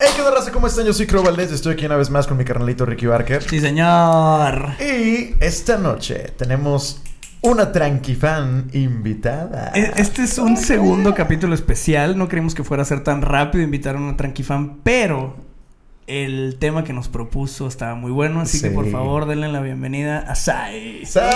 Hey, ¿qué onda, raza? ¿Cómo están? Yo soy Crow Valdez, estoy aquí una vez más con mi carnalito Ricky Barker. Sí, señor. Y esta noche tenemos una tranquifan invitada. E- Este es un segundo capítulo especial. No creímos que fuera a ser tan rápido invitar a una tranquifan, pero el tema que nos propuso estaba muy bueno. Así que por favor, denle la bienvenida a Sai. ¡Sai!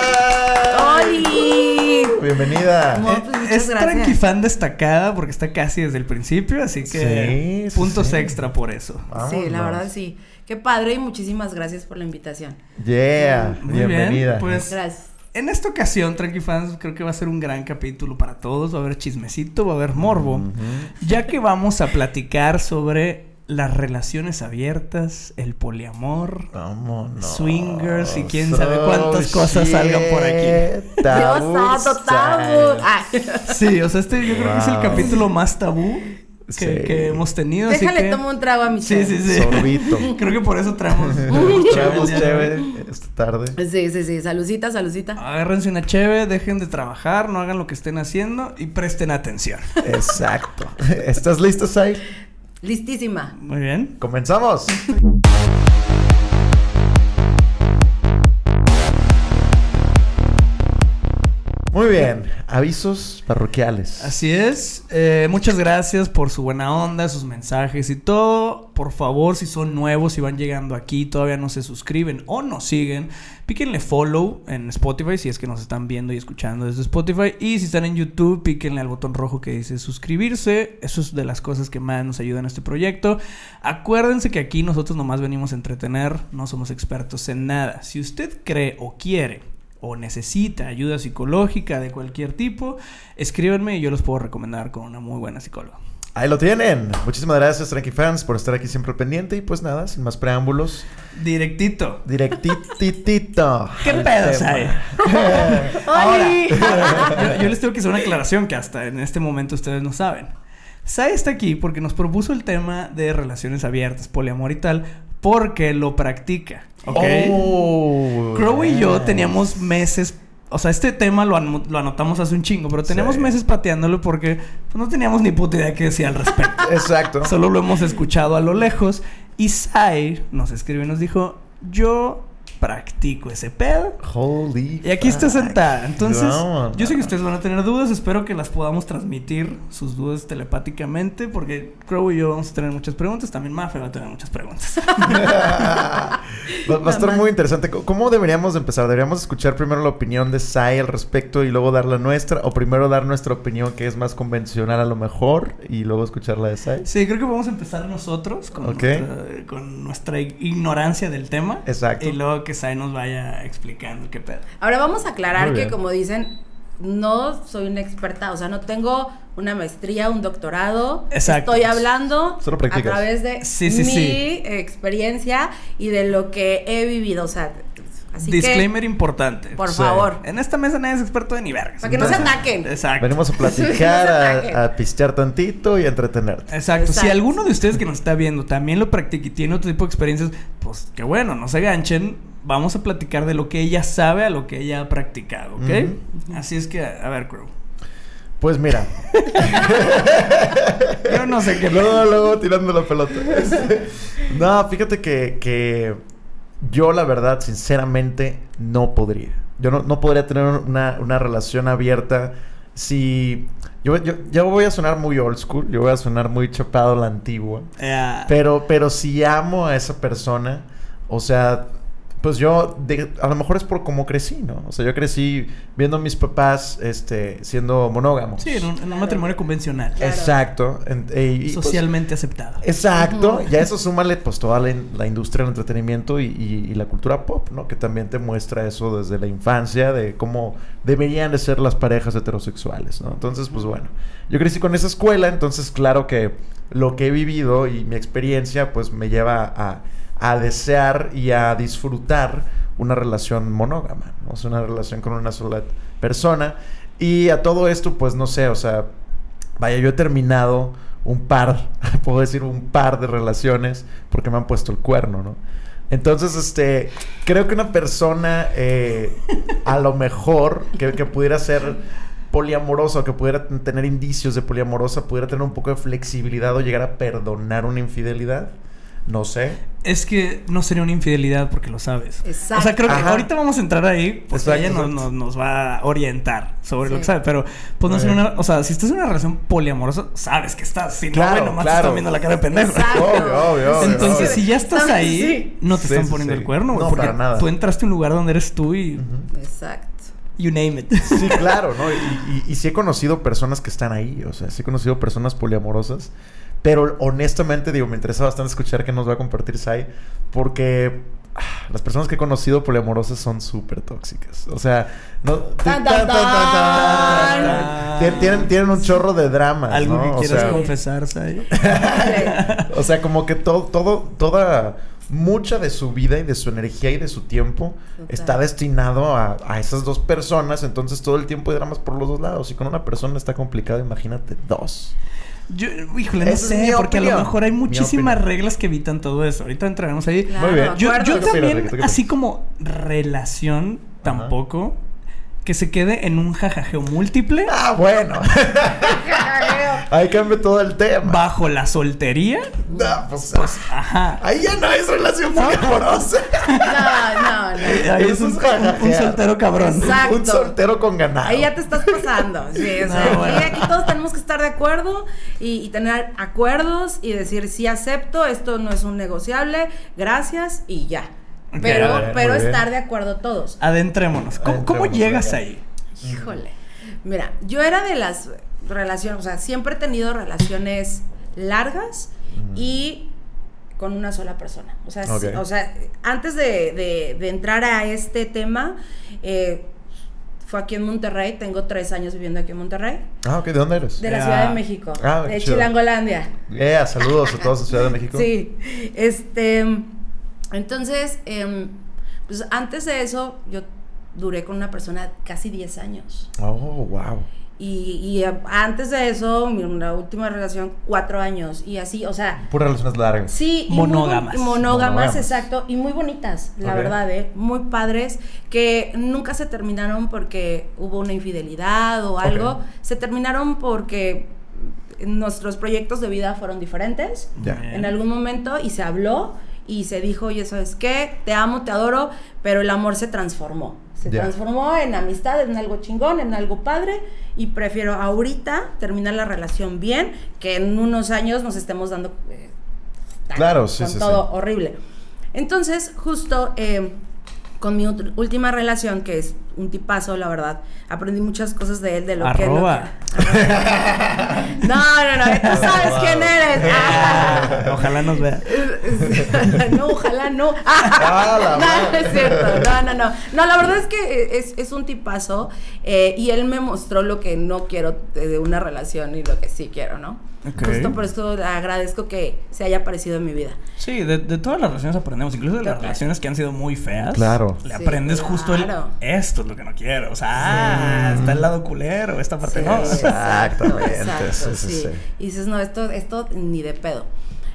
¡Oli! Bienvenida. No, pues, muchas es gracias. tranquifan destacada porque está casi desde el principio, así que Sí, puntos sí. extra por eso. Sí, la verdad sí. Qué padre y muchísimas gracias por la invitación. Yeah, Muy bien, bienvenida. pues- Gracias. En esta ocasión, Tranqui Fans, creo que va a ser un gran capítulo para todos. Va a haber chismecito, va a haber morbo. Ya que vamos a platicar sobre las relaciones abiertas, el poliamor, Vámonos. swingers y quién sabe cuántas cosas salgan por aquí. shit. Dios Tabú tabú. Ah, Sí, o sea, este yo creo que es el Wow. capítulo más tabú que, Sí. que hemos tenido. así déjale que- tomo un trago a mi Sí, sí, sí. Sorbito. Creo que por eso traemos. Chévere. chévere esta tarde. Sí, sí, sí. Salucita, salucita. Agárrense una cheve, dejen de trabajar, no hagan lo que estén haciendo y presten atención. Exacto. ¿Estás listo, Sai? Listísima. Muy bien. Comenzamos. Muy bien, avisos parroquiales. Así es. Eh, muchas gracias por su buena onda, sus mensajes y todo. Por favor, si son nuevos y van llegando aquí, todavía no se suscriben o nos siguen, píquenle follow en Spotify si es que nos están viendo y escuchando desde Spotify. Y si están en YouTube, píquenle al botón rojo que dice suscribirse. Eso es de las cosas que más nos ayudan a este proyecto. Acuérdense que aquí nosotros nomás venimos a entretener, no somos expertos en nada. Si usted cree o quiere o necesita ayuda psicológica de cualquier tipo, escríbanme y yo los puedo recomendar con una muy buena psicóloga. Ahí lo tienen. Muchísimas gracias, Tranqui Fans, por estar aquí siempre al pendiente. Y pues nada, sin más preámbulos, Directito. directititito. ¿Qué pedos tema. hay? Ahora, yo, yo les tengo que hacer una aclaración que hasta en este momento ustedes no saben. Sai está aquí porque nos propuso el tema de relaciones abiertas, poliamor y tal, porque lo practica. ¿Ok? Oh, Crow y yo teníamos meses. O sea, este tema lo, ano- lo anotamos hace un chingo, pero teníamos Sí. meses pateándolo porque pues, no teníamos ni puta idea qué decía al respecto. Exacto. Solo lo hemos escuchado a lo lejos. Y Sai nos escribió y nos dijo: Yo practico ese pedo. Holy. Y aquí está sentada. Entonces, yo sé que ustedes van a tener dudas. Espero que las podamos transmitir, sus dudas telepáticamente, porque Crow y yo vamos a tener muchas preguntas. También Mafe va a tener muchas preguntas. va, va a estar muy interesante. ¿Cómo deberíamos de empezar? ¿Deberíamos escuchar primero la opinión de Sai al respecto y luego dar la nuestra? ¿O primero dar nuestra opinión que es más convencional a lo mejor y luego escuchar la de Sai? Sí, creo que vamos a empezar nosotros con, nuestra, con nuestra ignorancia del tema. Exacto. Y luego que Sai nos vaya explicando qué pedo. Ahora vamos a aclarar que, como dicen, no soy una experta, o sea, no tengo una maestría, un doctorado. Exacto. Estoy hablando Solo a través de Sí, sí, mi sí. experiencia y de lo que he vivido, o sea, así Disclaimer importante. por Sí. favor, En esta mesa nadie es experto de ni vergas. para que no se ataquen. Exacto. Venimos a platicar, a, a pistear tantito y a entretenerte. Exacto. Si alguno de ustedes que nos está viendo también lo practica y tiene otro tipo de experiencias, pues qué bueno, no se ganchen. Vamos a platicar de lo que ella sabe a lo que ella ha practicado, ¿ok? Así es que, a ver, Crow. Pues mira, Yo no sé qué. luego, luego tirando la pelota. No, fíjate que, que yo la verdad, sinceramente, no podría. Yo no, no podría tener una, una relación abierta si... Yo, yo, yo voy a sonar muy old school, yo voy a sonar muy chapado a la antigua. Eh, Pero, pero si amo a esa persona, o sea, pues yo, de- a lo mejor es por cómo crecí, ¿no? O sea, yo crecí viendo a mis papás, este, siendo monógamos. sí, en un, en un Claro. matrimonio convencional. Claro. Exacto. En- y, pues, socialmente aceptado. Exacto, Ujú. y a eso súmale pues toda la, la industria del entretenimiento y, y- y la cultura pop, ¿no? Que también te muestra eso desde la infancia, de cómo deberían de ser las parejas heterosexuales, ¿no? Entonces, pues bueno, yo crecí con esa escuela, entonces claro que lo que he vivido y mi experiencia pues me lleva a, a desear y a disfrutar una relación monógama. O sea, una relación con una sola persona. Y a todo esto, pues no sé, o sea, Vaya, yo he terminado un par, puedo decir un par de relaciones porque me han puesto el cuerno, ¿no? Entonces, este, creo que una persona, eh, a lo mejor, que, que pudiera ser poliamorosa o que pudiera tener indicios de poliamorosa pudiera tener un poco de flexibilidad o llegar a perdonar una infidelidad. No sé. Es que no sería una infidelidad porque lo sabes. Exacto. O sea, creo que Ajá. ahorita vamos a entrar ahí porque Exacto, ella nos, exacto. nos, nos va a orientar sobre lo que sabe. Pero, pues no sería una. O sea, si estás en una relación poliamorosa, sabes que estás. Si Claro, no, güey, nomás te claro. están viendo la cara de pendejo. Exacto. Obvio, obvio, obvio, Entonces, obvio. si ya estás ahí, sí. no te Sí, están poniendo sí. el cuerno, güey. No, porque para nada. tú entraste a un lugar donde eres tú y. Exacto. You name it. Sí, claro, ¿no? Y, y, y sí he conocido personas que están ahí, o sea, sí he conocido personas poliamorosas, pero honestamente, digo, me interesa bastante escuchar qué nos va a compartir Sai, porque ah, las personas que he conocido poliamorosas son súper tóxicas, o sea, no... Tan, tan, tan, tan, tan, tan. Tien- Tienen, tienen un chorro de dramas, Algo ¿no? que O quieras sea, confesar, Sai. o sea, como que todo, todo, toda, mucha de su vida y de su energía y de su tiempo Total. está destinado a, a esas dos personas. Entonces todo el tiempo hay dramas por los dos lados. Y con una persona está complicado, imagínate dos. Yo, híjole, no sé, porque a lo mejor hay muchísimas reglas que evitan todo eso. Ahorita entraremos ahí. Claro, Muy bien. Yo, yo ¿Tú qué opinas, también, así como relación, tampoco. Que se quede en un jajajeo múltiple Ah, bueno. Ahí cambia todo el tema. bajo la soltería. No, pues, Ajá. ahí ya no es relación poliamorosa. No, no, no. Ahí es un, un- un soltero cabrón. Exacto. Un soltero con ganado. Ahí ya te estás pasando. Sí, o sea, No, aquí, bueno. aquí todos tenemos que estar de acuerdo y, y tener acuerdos y decir sí acepto, esto no es un negociable, gracias y ya. Pero, ver, pero estar de acuerdo todos. Adentrémonos. ¿Cómo, llegas ahí? Híjole. Mira, yo era de las relaciones, o sea, siempre he tenido relaciones largas y con una sola persona. O sea, sí- Ok. o sea antes de, de- de entrar a este tema, eh, fue aquí en Monterrey, tengo tres años viviendo aquí en Monterrey, Ah, ok. ¿De dónde eres? de la. Ciudad de México, Ah, de. Chilangolandia. Yeah, saludos a todos en Ciudad de México. Sí, este, entonces, em, pues antes de eso, yo duré con una persona casi 10 años. Oh, wow. Y, y a- antes de eso, mi una última relación, cuatro años. Y así, o sea, Puras relaciones largas. sí. y muy bon- Monógamas. monógamas, exacto. Y muy bonitas, la verdad, ¿eh? Muy padres, que nunca se terminaron porque hubo una infidelidad o algo. Se terminaron porque nuestros proyectos de vida fueron diferentes Ya. Bien. en algún momento y se habló y se dijo, oye, ¿sabes qué? Te amo, te adoro, pero el amor se transformó. Se transformó en amistad, en algo chingón, en algo padre y prefiero ahorita terminar la relación bien que en unos años nos estemos dando eh, tan- Claro, sí, con sí, todo sí. horrible. Entonces, justo eh, con mi última relación, que es un tipazo, la verdad, aprendí muchas cosas de él, de lo que... lo Arroba. que- no, no, no, tú sabes quién eres. Ojalá nos vea. no, ojalá no. Ah, la no, no es cierto. No, no, no. No, la verdad es que es, es un tipazo eh, y él me mostró lo que no quiero de una relación y lo que sí quiero, ¿no? Justo por esto agradezco que se haya aparecido en mi vida. Sí, de, de todas las relaciones aprendemos, incluso de las relaciones que han sido muy feas. Claro. Le Sí, aprendes justo el. Esto es lo que no quiero. O sea, ah, está el lado culero, esta parte Sí, no. Exactamente, exacto, sí, sí, sí. Y dices, no, esto, esto ni de pedo.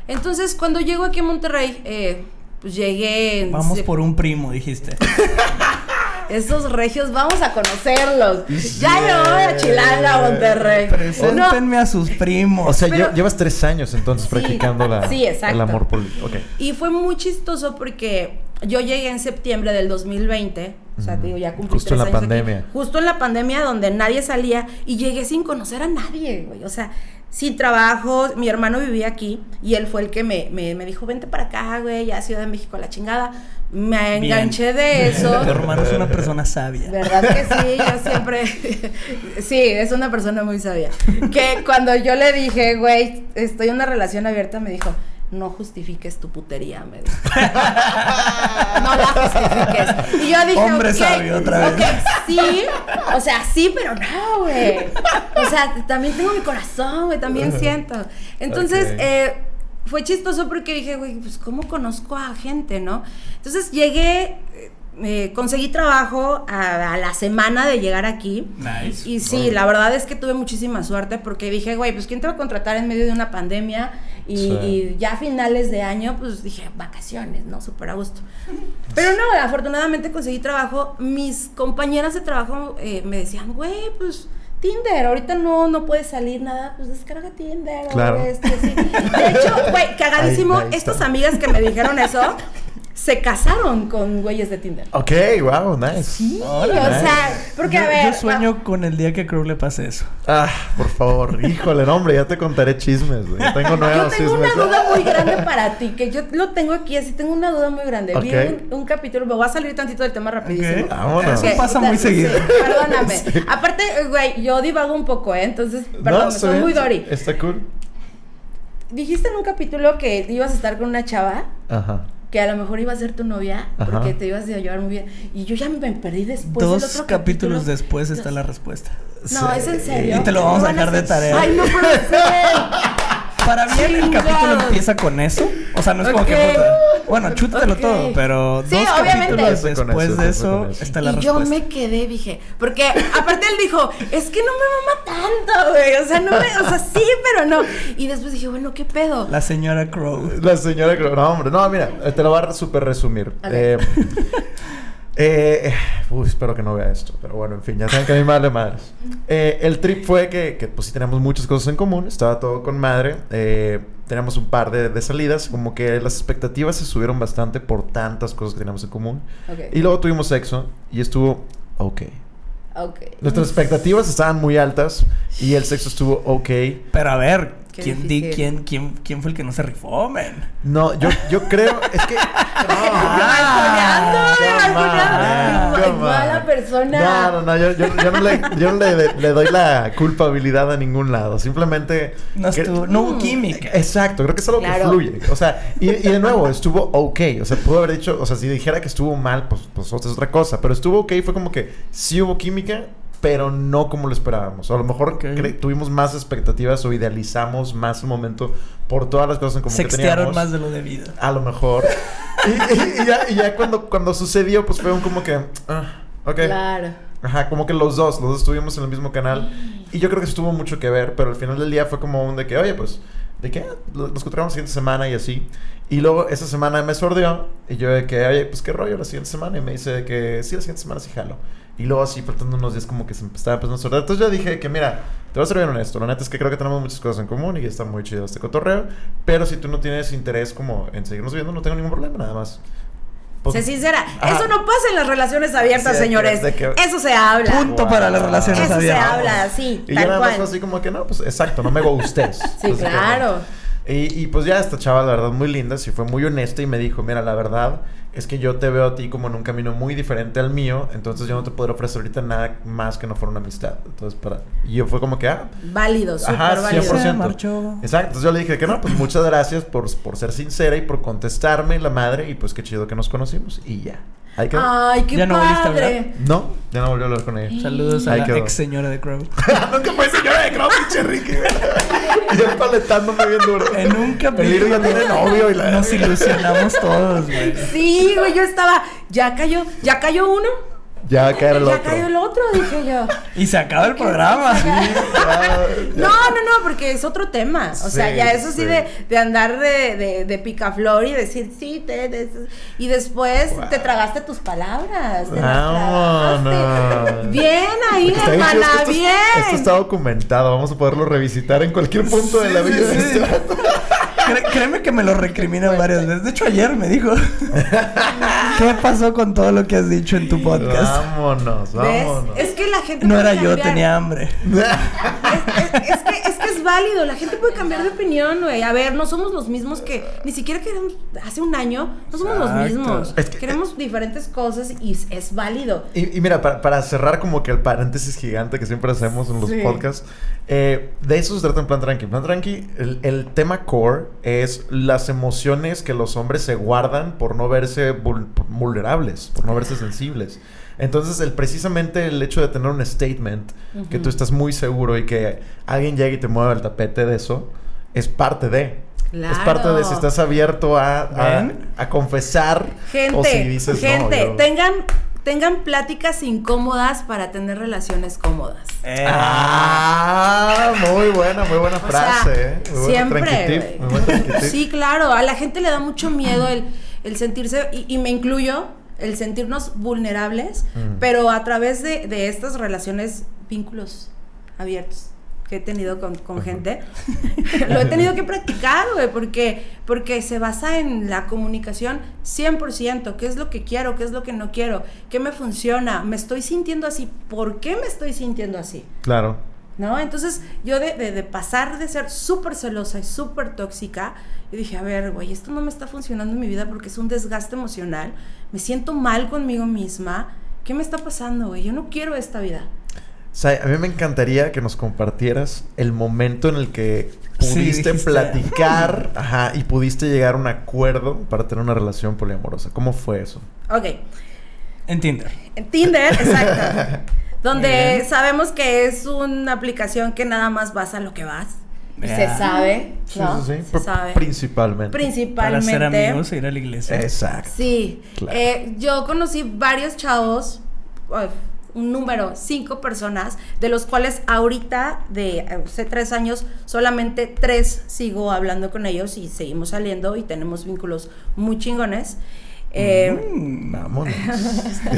Entonces, cuando llego aquí a Monterrey, eh, pues llegué en... Vamos por un primo, dijiste. Esos regios, vamos a conocerlos. Ya yo voy a Chilanga, Monterrey. No, Preséntenme a sus primos. O sea, Pero- lle- llevas tres años entonces Sí. practicando la, Sí, exacto. el amor político. Y fue muy chistoso porque yo llegué en septiembre del 2020. O sea, te digo, ya cumplí Justo en la años aquí. pandemia. Justo en la pandemia donde nadie salía y llegué sin conocer a nadie, güey. O sea, sin trabajo. Mi hermano vivía aquí y él fue el que me, me, me dijo, vente para acá, güey, ya Ciudad de México, a la chingada. Me Bien. enganché de eso. Tu hermano es una persona sabia. ¿Verdad que sí? Yo siempre. sí, es una persona muy sabia. Que cuando yo le dije, güey, estoy en una relación abierta, me dijo, no justifiques tu putería, me dijo. no la justifiques. Y yo dije, Hombre ok, sabio, otra vez. ok, sí, o sea, sí, pero no, güey. O sea, también tengo mi corazón, güey, también siento. Entonces, eh, fue chistoso porque dije, güey, pues cómo conozco a gente, ¿no? Entonces llegué, eh, conseguí trabajo a, a la semana de llegar aquí. Nice. Y sí, la verdad es que tuve muchísima suerte porque dije, güey, pues ¿quién te va a contratar en medio de una pandemia? Y, Sí. y ya a finales de año, pues dije, vacaciones, ¿no? Súper a gusto. Pero no, afortunadamente conseguí trabajo. Mis compañeras de trabajo eh, me decían, güey, pues Tinder, ahorita no, no puedes salir nada, pues descarga Tinder o Claro. este, sí. De hecho, güey, cagadísimo, Ahí- ahí está. estas amigas que me dijeron eso, se casaron con güeyes de Tinder. Ok, wow, nice. Sí, o sea, porque yo, a ver. yo sueño con el día que a Crow le pase eso. Ah, por favor, híjole, no, hombre, ya te contaré chismes, güey. Tengo Yo nuevos tengo una chismes. duda muy grande para ti, que yo lo tengo aquí, así tengo una duda muy grande. Vi Ok. un, un capítulo, me voy a salir tantito del tema rapidísimo. Ok. Vámonos. Eso pasa muy sí, seguido. perdóname. Aparte, güey, yo divago un poco, ¿eh? Entonces, perdón, soy muy Dory. Está cool. Dijiste en un capítulo que ibas a estar con una chava Ajá. Que a lo mejor iba a ser tu novia Ajá. porque te ibas a llevar muy bien. Y yo ya me perdí después del Dos otro capítulos capítulo. después está la respuesta. No, Sí. es en serio. Y te lo vamos a ¿Van dejar de tarea. Ay, no puede ser. Para mí el capítulo empieza con eso. O sea, no es como que Ok. puta. Bueno, chútatelo Ok. todo, pero Sí, dos obviamente. capítulos con después eso, de eso con eso. está la y respuesta. yo me quedé, dije, porque aparte él dijo, es que no me mama tanto, güey, o sea, no me, o sea, sí, pero no. Y después dije, bueno, ¿qué pedo? La señora Crow. La señora Crow. No, hombre. No, mira, te lo voy a súper resumir. Ok. Eh, eh, uy, espero que no vea esto. Pero bueno, en fin, ya saben que a mí me vale madres. Eh, el trip fue que, que, pues sí teníamos muchas cosas en común. Estaba todo con madre. Eh, teníamos un par de, de salidas. Como que las expectativas se subieron bastante por tantas cosas que teníamos en común. Ok. Y luego tuvimos sexo y estuvo ok. Ok. Nuestras expectativas estaban muy altas y el sexo estuvo ok. Pero a ver, Qué ¿quién, di, quién, quién, ¿quién fue el que no se rifó, men? No, yo, yo creo, es que... mala persona. No, no, no, yo, yo- yo no, le, yo no le- le doy la culpabilidad a ningún lado. Simplemente... No, que- estuvo, no hubo química. Exacto, creo que es algo Claro. que fluye. O sea, y, y de nuevo, estuvo ok. O sea, pudo haber dicho, o sea, si dijera que estuvo mal, pues, pues otra es otra cosa. Pero estuvo ok, fue como que sí hubo química, pero no como lo esperábamos. O a lo mejor Ok. cre- tuvimos más expectativas o idealizamos más el momento por todas las cosas en común que Sextearon teníamos. más de lo debido. A lo mejor. y, y- y ya, y ya cuando, cuando sucedió, pues fue un como que. ok. Claro. Ajá, como que los dos, los dos estuvimos en el mismo canal. Y yo creo que eso tuvo mucho que ver, pero al final del día fue como un de que, oye, pues, ¿de qué? Lo- Nos encontramos la siguiente semana y así. Y luego esa semana me sordió. Y yo de que, oye, pues, ¿qué rollo la siguiente semana? Y me dice de que, sí, la siguiente semana sí jalo. Y luego así, faltando unos días, como que se me estaba empezando a sordear. Entonces yo dije que, mira, te voy a ser bien honesto. La neta es que creo que tenemos muchas cosas en común y está muy chido este cotorreo. Pero si tú no tienes interés como en seguirnos viendo, no tengo ningún problema, nada más. Pues- Sé sincera, Ajá. eso no pasa en las relaciones abiertas, Sí, señores. que- Eso se habla. Punto Wow. para las relaciones Eso se abiertas. habla, sí, Y tal yo nada más cual. así como que no, pues exacto, no me gustes. Sí, claro. Y, y pues ya esta chava, la verdad, muy linda, sí fue muy honesta y me dijo, mira, la verdad es que yo te veo a ti como en un camino muy diferente al mío, entonces yo no te podré ofrecer ahorita nada más que no fuera una amistad. Entonces, para... Y yo fue como que, ah, Válido, súper Ajá, válido. 100%. Se marchó. Exacto, entonces yo le dije que no, pues muchas gracias por, por ser sincera y por contestarme la madre y pues qué chido que nos conocimos y ya. Ay, qué ¿Ya no volviste a padre. No, ya no volvió a hablar con ella. Saludos a la quedó. ex señora de Crow. Nunca fue señora de Crow, pinche Ricky. y él paletándome bien duro. En un El Liro ya tiene novio y la... Nos ilusionamos todos, güey. Sí, güey, yo estaba. Ya cayó, ya cayó uno. Ya caer el ya otro. cayó el otro, dije yo. Y se acaba el programa. No, no, no, porque es otro tema. O sea, Sí, ya eso sí, sí. de, de andar de, de, de picaflor y decir, sí, te, te- y después Wow. te tragaste tus palabras. te. Bien ahí, es hermana, que bien. esto está documentado. Vamos a poderlo revisitar en cualquier punto de la Sí, vida créeme que me lo recriminan varias veces. De hecho, ayer me dijo: ¿Qué pasó con todo lo que has dicho en tu podcast? Vámonos, ¿Ves? vámonos. Es que la gente No era yo, tenía hambre. Es, es- es que, válido, la gente puede cambiar de opinión, güey. A ver, no somos los mismos que ni siquiera queremos hace un año, no somos los mismos. Es que- Queremos diferentes cosas y es, válido. Y, y mira, para, para cerrar como que el paréntesis gigante que siempre hacemos en los Sí. podcasts, eh, de eso se trata en Plan Tranqui. Plan Tranqui, el, el tema core es las emociones que los hombres se guardan por no verse vul- vulnerables, por no verse sensibles. Entonces, el, precisamente el hecho de tener un statement, que tú estás muy seguro y que alguien llegue y te mueva el tapete de eso, es parte de. Es parte de si Claro. estás abierto a, a, confesar Gente, o si dices no, gente, yo- tengan, tengan pláticas incómodas para tener relaciones cómodas. Eh, Ah, muy buena, muy buena O frase, sea, ¿eh? Muy siempre. muy. Sí, claro, a la gente le da mucho miedo el, el sentirse, y, y me incluyo, el sentirnos vulnerables, Mm. pero a través de, de estas relaciones, vínculos abiertos que he tenido con, con gente, lo he tenido que practicar, güey, porque, porque se basa en la comunicación 100%, qué es lo que quiero, qué es lo que no quiero, qué me funciona, me estoy sintiendo así, ¿por qué me estoy sintiendo así? Claro. ¿No? Entonces, yo de, de, de pasar de ser súper celosa y súper tóxica, yo dije, a ver, güey, esto no me está funcionando en mi vida porque es un desgaste emocional, me siento mal conmigo misma, ¿qué me está pasando, güey? Yo no quiero esta vida. O sea, a mí me encantaría que nos compartieras el momento en el que pudiste platicar ajá, y pudiste llegar a un acuerdo para tener una relación poliamorosa. ¿Cómo fue eso? Ok, En Tinder. en Tinder, exacto. Donde bien. sabemos que es una aplicación que nada más vas a lo que vas. Y se sabe, ¿no? Sí, sí, sí. Se sabe. Principalmente. Para ser amigos e ir a la iglesia. Exacto. Sí, Claro. eh, yo conocí varios chavos, un número, cinco personas, de los cuales ahorita, de hace tres años, solamente tres sigo hablando con ellos y seguimos saliendo y tenemos vínculos muy chingones. Eh, Mm. Vámonos.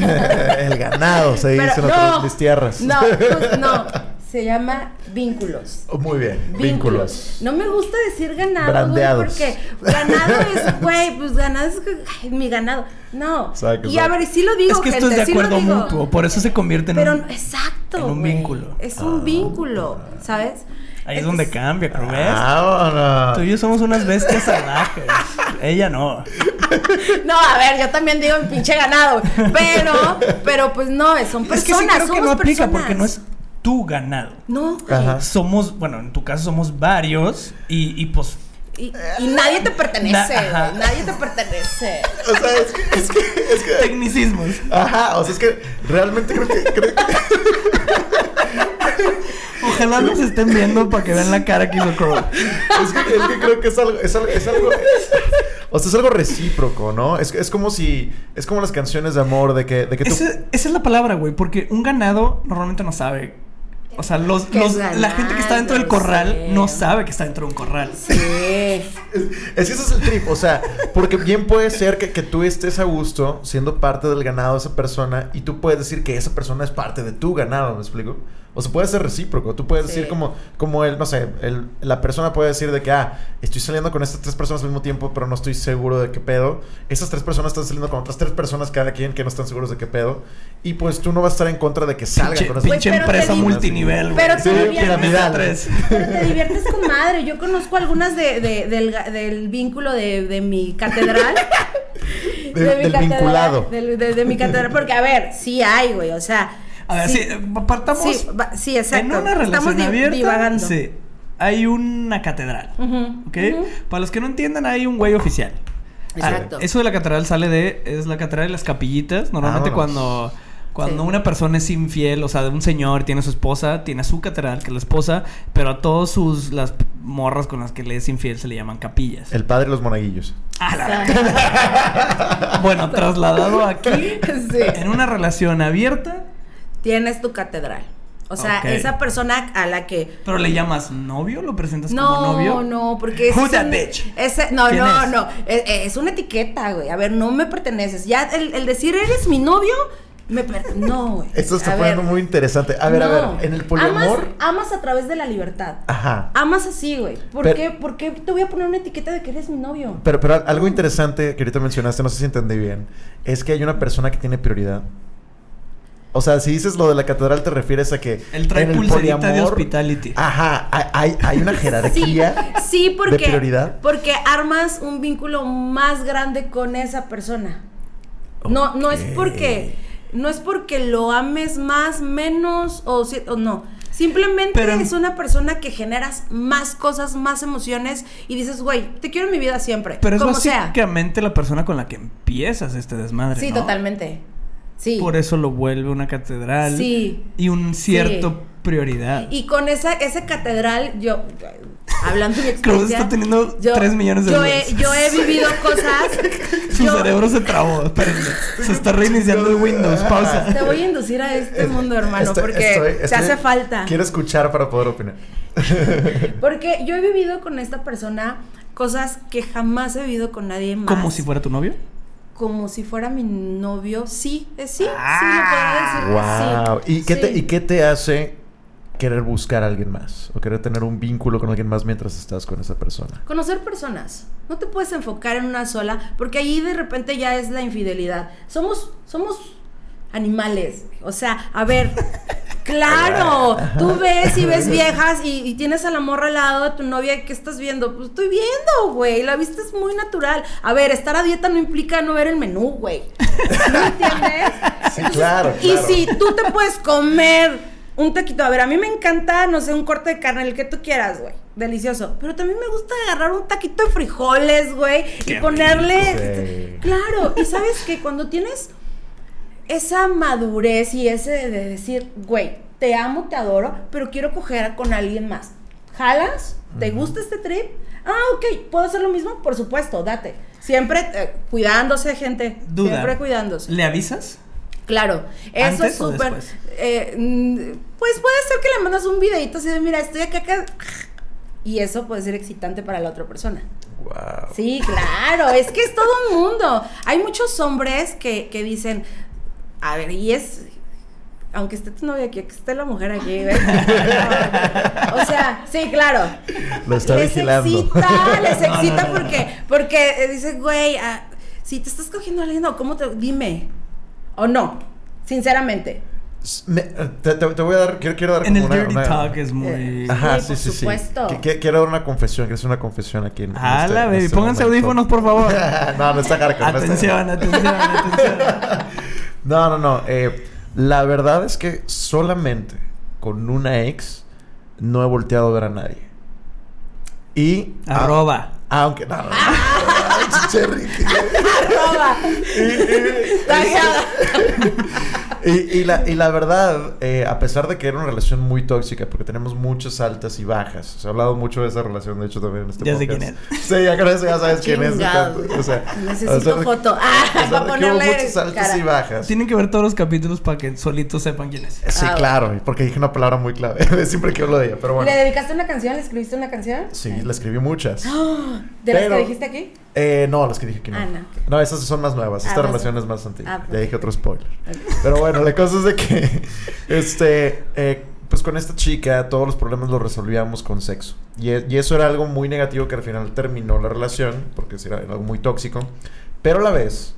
el ganado, se dice pero en otras mis tierras. No, pues, no, se llama vínculos. Oh, Muy bien. Vínculos. No me gusta decir ganado, güey, porque ganado es, güey, pues ganado es ay, mi ganado. No. Exacto, y a exacto. ver, sí lo digo, es que esto es gente, de sí acuerdo digo. mutuo, por eso se convierte en Pero un... exacto. en un güey. vínculo. Es un Ah. vínculo, ¿sabes? Ahí es donde cambia, ¿lo ves? Vámonos. Tú y yo somos unas bestias salvajes. Ella no. No, a ver, yo también digo pinche ganado, pero, pero pues no, son personas, es que sí creo que somos no aplica personas. porque no es tu ganado. No. Ajá. Somos, bueno, en tu caso somos varios y, y pues Y, y nadie te pertenece, Na- nadie te pertenece. O sea, es que, es que, es que- tecnicismos. Ajá, o sea, es que realmente creo que, creo que- Ojalá nos estén viendo para que vean la cara que hizo Crow. es que, es que creo que es algo, es algo, es algo- o sea, es algo recíproco, ¿no? Es, es como si, es como las canciones de amor de que, de que tú, Esa, esa es la palabra, güey, porque un ganado normalmente no sabe. O sea, los, ¿Qué los- es la gente que está dentro del corral Sí. no sabe que está dentro de un corral. Sí. Es, es que ese es el trip, o sea, porque bien puede ser que, que tú estés a gusto siendo parte del ganado de esa persona y tú puedes decir que esa persona es parte de tu ganado, ¿me explico? O sea, puede ser recíproco, tú puedes Sí. decir como, como el, no sé, el- la persona puede decir de que, ah, estoy saliendo con estas tres personas al mismo tiempo, pero no estoy seguro de qué pedo. Esas tres personas están saliendo con otras tres personas cada quien que no están seguros de qué pedo. Y pues tú no vas a estar en contra de que salgan Pinche, con esas pinche te empresa multinivel, güey. Pero te Sí, diviertes-. Pero te diviertes con madre. Yo conozco algunas de, de- del, del vínculo de, de mi catedral. De- mi del catedral, vinculado. de mi catedral. Porque, a ver, sí hay, güey. O sea. A ver, sí, partamos. Sí, va- sí, exacto. En una relación Estamos abierta, divagando. sí, hay una catedral. ¿Ok? Para los que no entiendan, hay un güey oficial. Exacto. Ah, eso de la catedral sale de. Es la catedral de las capillitas. Normalmente Vámonos. cuando. Cuando Sí. una persona es infiel, o sea, de un señor tiene a su esposa, tiene a su catedral, que es la esposa, pero a todos sus las morras con las que le es infiel se le llaman capillas. El padre y los monaguillos. Ah, la-. Bueno, trasladado aquí, Sí. en una relación abierta, Tienes tu catedral. O sea, esa persona a la que pero le llamas novio, lo presentas como No, novio. no, porque ese Who es that un- bitch? ese- no, ¿Quién no, es? no. Es, es una etiqueta, güey. A ver, no me perteneces. Ya el, el decir eres mi novio, me per- no, güey. Esto está A poniendo ver, muy interesante. A ver, a no. ver, en el poliamor. Amas, amas a través de la libertad. Ajá. Amas así, güey. ¿Por, Pero- qué, ¿Por qué te voy a poner una etiqueta de que eres mi novio? Pero, pero algo interesante que ahorita mencionaste, no sé si entendí bien, es que hay una persona que tiene prioridad. O sea, si dices lo de la catedral, te refieres a que. Él trae en el pulserita de poliamor- hospitality. Ajá, hay, hay- una jerarquía. Sí, sí, porque, de prioridad. porque armas un vínculo más grande con esa persona. No, no es porque, no es porque lo ames más, menos o, no. Simplemente Pero- es una persona que generas más cosas, más emociones y dices, güey, te quiero en mi vida siempre. Pero es como sea. básicamente la persona con la que empiezas este desmadre. Sí, ¿no? totalmente. Sí. Por eso lo vuelve una catedral. Sí. Y un cierto Sí. prioridad. Y con esa, esa catedral, yo, hablando de mi experiencia. está teniendo yo- 3 millones de yo dólares. he, yo he vivido cosas. Su yo- cerebro se trabó. Espérenme. Se está reiniciando el Windows. Pausa. Te voy a inducir a este mundo, hermano, Estoy- porque estoy- te hace falta. Quiero escuchar para poder opinar. Porque yo he vivido con esta persona cosas que jamás he vivido con nadie más. Como si fuera tu novio. Como si fuera mi novio. Sí, eh, sí, Ah, sí, lo decir. Wow. sí. ¿Y, qué te, Sí. ¿Y qué te hace querer buscar a alguien más o querer tener un vínculo con alguien más mientras estás con esa persona. Conocer personas. No te puedes enfocar en una sola, porque ahí de repente ya es la infidelidad. Somos, somos animales. O sea, a ver, claro, tú ves y ves viejas y, y tienes a la morra al lado de tu novia, ¿qué estás viendo? Pues estoy viendo, güey. La vista es muy natural. A ver, estar a dieta no implica no ver el menú, güey. ¿Sí me entiendes? Sí, claro. Y si tú te puedes comer un taquito, a ver, a mí me encanta, no sé, un corte de carne, el que tú quieras, güey. Delicioso. Pero también me gusta agarrar un taquito de frijoles, güey. Y ponerle. Claro. Y sabes que cuando tienes esa madurez y ese de decir, güey, te amo, te adoro, pero quiero coger con alguien más. ¿Jalas? ¿Te gusta este trip? Ah, ok, ¿puedo hacer lo mismo? Por supuesto, date. Siempre eh, cuidándose, gente. Duda. Siempre cuidándose. ¿Le avisas? Claro, eso ¿Antes es súper. eh, mm, pues puede ser que le mandas un videito así de, mira, estoy acá, acá. Y eso puede ser excitante para la otra persona. Wow. Sí, claro, es que es todo un mundo. Hay muchos hombres que, que dicen, a ver, y es, aunque esté tu novia aquí, que esté la mujer aquí, ¿ves? o sea, sí, claro. Lo está les vigilando. excita, les No, no, excita no, no. porque, porque eh, dice, güey, ah, si te estás cogiendo a alguien, o ¿cómo te, dime? O no, sinceramente. Me- te, te- te voy a dar, quiero, quiero dar En el como una- dirty una- talk es muy... Eh, Ajá, Sí, sí, por sí, supuesto. sí. Que- que- quiero dar una confesión, que es una confesión aquí en, en Hala, este- en baby, este pónganse momento. audífonos, por favor. no, no está hardcore, no está- atención, atención, atención. No, no, no. eh, la verdad es que solamente con una ex no he volteado a ver a nadie. Y. Arroba. ah, aunque. No, no, no. Arroba. Y, y la, y la verdad, eh, a pesar de que era una relación muy tóxica, porque tenemos muchas altas y bajas, se ha hablado mucho de esa relación, de hecho, también en este Ya sé podcast. quién Sí, ya con eso ya sabes quién es. O sea, Necesito de- foto. Ah, para ponerle muchas altas cara. y bajas. Tienen que ver todos los capítulos para que solitos sepan quién es. Sí, Ah, claro, porque dije una palabra muy clave. Siempre que hablo de ella, pero bueno. ¿Le dedicaste una canción? ¿Le escribiste una canción? Sí, le escribí muchas. ¿De las Pero- que dijiste aquí? Eh, no, las que dije que no. Ah, no. No, esas son más nuevas. Ah, Esta más- relación es más antigua. Ah, ya dije otro spoiler. Pero bueno, la cosa es de que, este, eh, pues con esta chica todos los problemas los resolvíamos con sexo. Y, e- y eso era algo muy negativo que al final terminó la relación, porque era algo muy tóxico. Pero a la vez,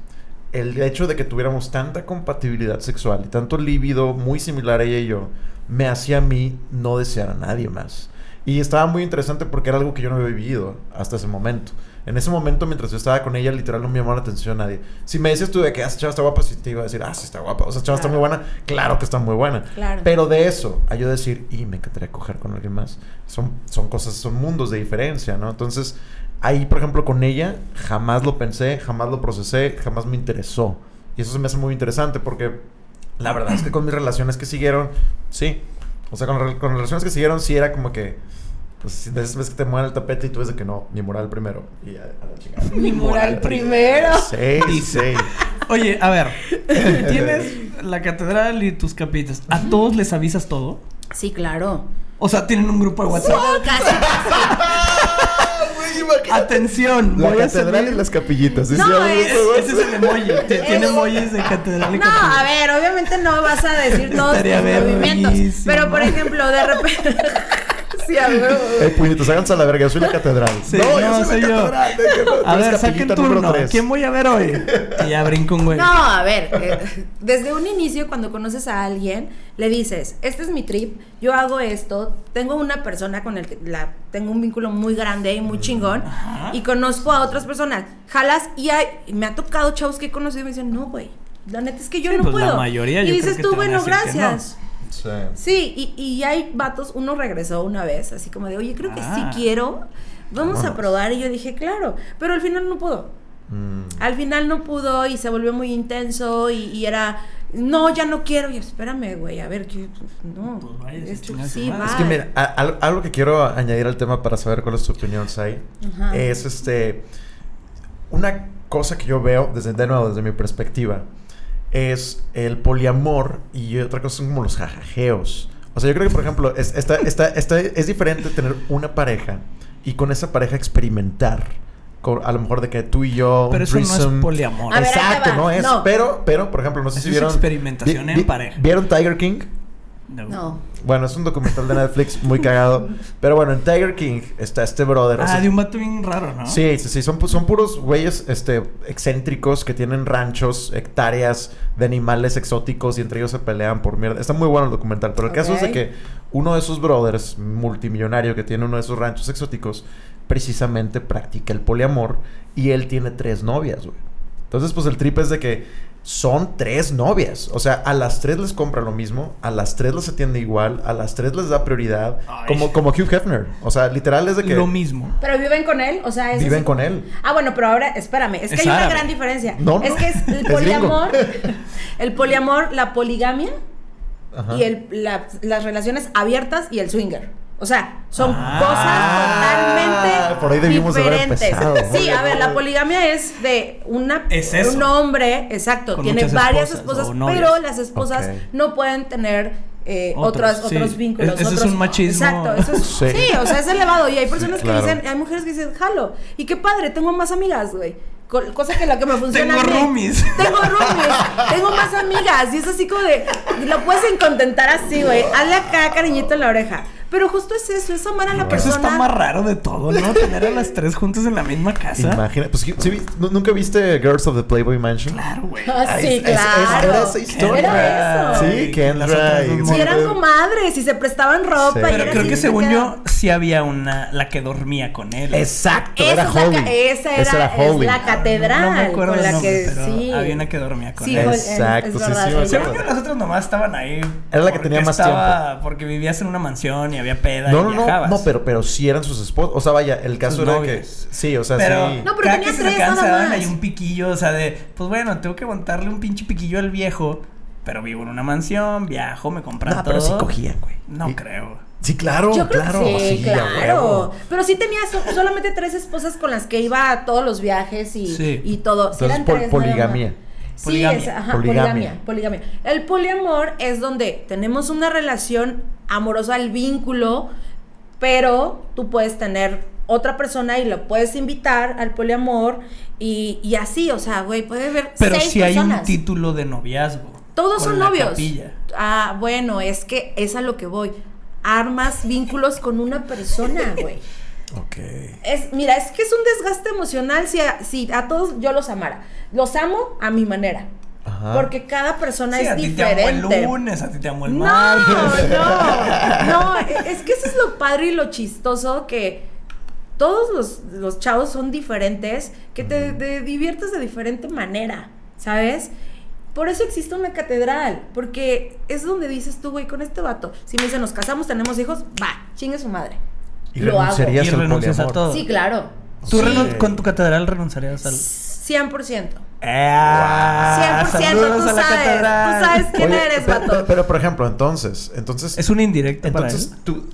el hecho de que tuviéramos tanta compatibilidad sexual y tanto líbido muy similar ella y yo, me hacía a mí no desear a nadie más. Y estaba muy interesante porque era algo que yo no había vivido hasta ese momento. En ese momento, mientras yo estaba con ella, literal no me llamaba la atención a nadie. Si me decías tú de que ah, esa chava está guapa, sí te iba a decir, ah, sí está guapa. O sea, chava está muy buena. Claro que está muy buena. Claro. Pero de eso, a yo decir, y me encantaría coger con alguien más, son, son cosas, son mundos de diferencia, ¿no? Entonces, ahí, por ejemplo, con ella, jamás lo pensé, jamás lo procesé, jamás me interesó. Y eso se me hace muy interesante porque la verdad es que con mis relaciones que siguieron, sí. O sea, con, con las relaciones que siguieron, sí era como que, pues, de esas veces que te mueven el tapete y tú ves de que no, mi moral primero. Y a, a la chingada. Mi moral primero. Sí, sí. Oye, a ver, tienes la catedral y tus capitas. ¿A todos les avisas todo? Sí, claro. O sea, tienen un grupo de WhatsApp. Casi. Güey, imagínate. Atención, La voy a catedral subir- y las capillitas. ¿sí? No, Sí, es- algo- Ese es el emoji. Tiene Es- emojis de catedral y No, a ver, obviamente no vas a decir todos tus Estaría movimientos. Pero, por ejemplo, de repente... sí, a huevo. Eh, puñetos, háganse a la verga, yo soy la catedral. Sí, no, no, yo soy, soy la yo. catedral. tú A ver, saquen turno. ¿Quién voy a ver hoy? Y ya brinco un güey. No, a ver, eh, desde un inicio cuando conoces a alguien, le dices, este es mi trip, yo hago esto, tengo una persona con el que la, tengo un vínculo muy grande y muy chingón, Ajá. y conozco a otras personas, jalas, y hay, y me ha tocado chavos que he conocido y me dicen, no, güey, la neta es que yo Sí, no pues, la puedo. mayoría y yo dices creo que tú, bueno, decir que no. gracias. Sí. Sí, y, y hay vatos, uno regresó una vez, así como de, oye, creo que Ah. sí quiero, vamos a probar, y yo dije, claro, pero al final no pudo. Mm. Al final no pudo y se volvió muy intenso y, y era, no, ya no quiero. Y yo, espérame, güey, a ver, que, no. Pues vaya, esto sí, va. Es que mira, a- algo que quiero añadir al tema para saber cuál es tu opinión, Sai, Ajá. es este. Una cosa que yo veo, desde, de nuevo, desde mi perspectiva, es el poliamor y otra cosa son como los jajajeos. O sea, yo creo que, por ejemplo, es, esta, esta, esta- es diferente tener una pareja y con esa pareja experimentar. Con, a lo mejor de que tú y yo. Pero eso no es poliamor. Ver, Exacto, no es. No. Pero, pero, por ejemplo, no sé Eso si es vieron. experimentación en pareja. ¿Vieron Tiger King? No. Bueno, es un documental de Netflix muy cagado. Pero bueno, en Tiger King está este brother. Ah, de un vato bien raro, ¿no? Sí, sí, sí, son, son puros güeyes este, excéntricos que tienen ranchos, hectáreas de animales exóticos y entre ellos se pelean por mierda. Está muy bueno el documental, pero el caso es de que uno de esos brothers, multimillonario que tiene uno de esos ranchos exóticos, precisamente practica el poliamor y él tiene tres novias, güey. Entonces, pues el trip es de que son tres novias. O sea, a las tres les compra lo mismo, a las tres les atiende igual, a las tres les da prioridad. Ay. Como, como Hugh Hefner. O sea, literal es de que Lo mismo. Pero viven con él, o sea, es viven así con él. Ah, bueno, pero ahora, espérame, es que Es hay una gran diferencia. No, no. Es que es el poliamor, el poliamor, la poligamia Ajá. y el, la- las relaciones abiertas y el swinger. O sea, son Ah, cosas por ahí totalmente debimos de haber diferentes. empezado. Sí, a ver, la poligamia es de una Es eso. un hombre, exacto, Con tiene varias esposas pero las esposas no pueden tener eh, Otros, otros, sí. otros vínculos. E- ese es un machismo. Exacto, eso es, Sí. sí. o sea, es elevado. Y hay personas claro. que dicen, hay mujeres que dicen, jalo. Y qué padre, tengo más amigas, güey. Co- Cosa que la que me funciona. Tengo a mí. roomies. Tengo roomies. tengo más amigas. Y es así como de, lo puedes contentar así, güey. Hazle acá cariñito en la oreja. Pero justo es eso, es amar a la Eso persona. está más raro de todo, ¿no? Tener a las tres juntas en la misma casa. Imagina, pues sí, vi- ¿nu- ¿nunca viste Girls of the Playboy Mansion? Claro, güey. Ah, Ay, sí, es- es- claro. era esa historia. Era eso. Sí, Kendra y- Sí, eran comadres y se prestaban ropa. Sí. y Pero creo que se según yo, sí había una, la que dormía con él. Exacto, Esa era es la Holly. esa era, Esa es Holly. la catedral No me acuerdo con el la nombre, que pero sí. había una que dormía con Sí, él. Exacto, es sí, verdad, sí. Según yo, las otras nomás estaban ahí. Era la que tenía más estaba- Porque vivías en una mansión y había peda No, y no, no, viajabas. no, pero, pero sí eran sus esposas. O sea, vaya, el caso Sus era novias. que. Sí, o sea, Pero, sí. No, pero cada tenía que se tres se nada más. ahí un piquillo, o sea, de, pues bueno, tengo que aguantarle un pinche piquillo al viejo, pero vivo en una mansión, viajo, me compran No, todo. pero sí cogían, güey. No Y- creo. Sí, claro, Yo creo claro. que sí, claro. huevo. Pero sí tenía so- solamente tres esposas con las que iba a todos los viajes y, Sí. y todo. Sí Entonces, eran pol- tres, poligamía. Más. Sí, Poligamia. es, ajá, Poligamia. poligamia. poligamia. El poliamor es donde tenemos una relación amorosa al vínculo, pero tú puedes tener otra persona y lo puedes invitar al poliamor y, y así, o sea, güey, puede haber Pero seis si hay un personas. título de noviazgo. Todos con son la novios. capilla. Ah, bueno, es que es a lo que voy. Armas vínculos con una persona, güey. Ok. Es, mira, es que es un desgaste emocional si a, si a todos yo los amara. Los amo a mi manera. Ajá. Porque cada persona Sí, es a ti te amo diferente. el lunes, a ti te amo el No, martes. no, no, es que eso es lo padre y lo chistoso que todos los, los chavos son diferentes, que te, te diviertes de diferente manera, ¿sabes? Por eso existe una catedral, porque es donde dices tú, güey, con este vato, si me dicen nos casamos, tenemos hijos, va, chingue su madre. ¿Y Lo hago. renunciarías Y al renuncias a todo. Sí, claro. ¿Tú Sí. renun- con tu catedral renunciarías al...? 100%. Ah, 100%, saludos tú sabes, tú sabes quién Oye, eres, vato. pe- Pero, por ejemplo, entonces, entonces, Es un indirecto para él. entonces tú,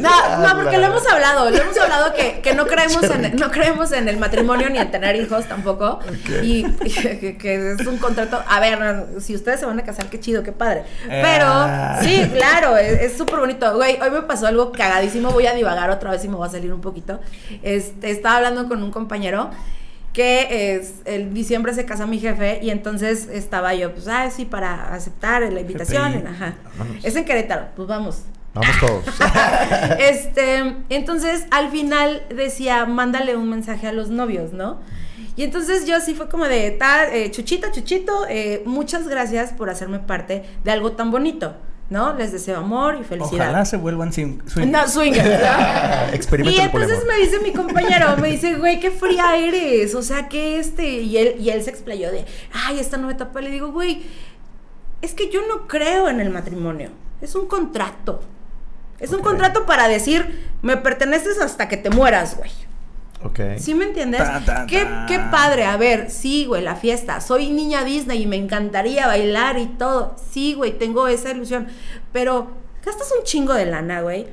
No, no, porque lo hemos hablado, lo hemos hablado que, que no creemos en no creemos en el matrimonio ni en tener hijos tampoco. Y, y que, que es un contrato. A ver, si ustedes se van a casar, qué chido, qué padre. Pero Ah. sí, claro, es súper bonito. Güey, hoy me pasó algo cagadísimo. Voy a divagar otra vez y me voy a salir un poquito. Este, estaba hablando con un compañero que es el diciembre se casa mi jefe y entonces estaba yo, pues, ah, sí, para aceptar la invitación. Ajá. Es en Querétaro, pues vamos. Vamos todos. este, entonces al final decía, mándale un mensaje a los novios, ¿no? Y entonces yo así fue como de, "Ta- eh, Chuchito, Chuchito, eh, muchas gracias por hacerme parte de algo tan bonito, ¿no? Les deseo amor y felicidad. Ojalá se vuelvan sin... swing. No, swinger. ¿no? Y entonces me dice mi compañero, me dice, güey, qué fría eres. O sea, que este. Y él, y él se explayó de, ay, esta nueva etapa. Le digo, güey, es que yo no creo en el matrimonio. Es un contrato. Es un contrato para decir, me perteneces hasta que te mueras, güey. Ok. ¿Sí me entiendes? Ta, ta, qué, ta. qué padre, a ver, sí, güey, la fiesta. Soy niña Disney y me encantaría bailar y todo. Sí, güey, tengo esa ilusión. Pero gastas un chingo de lana, güey.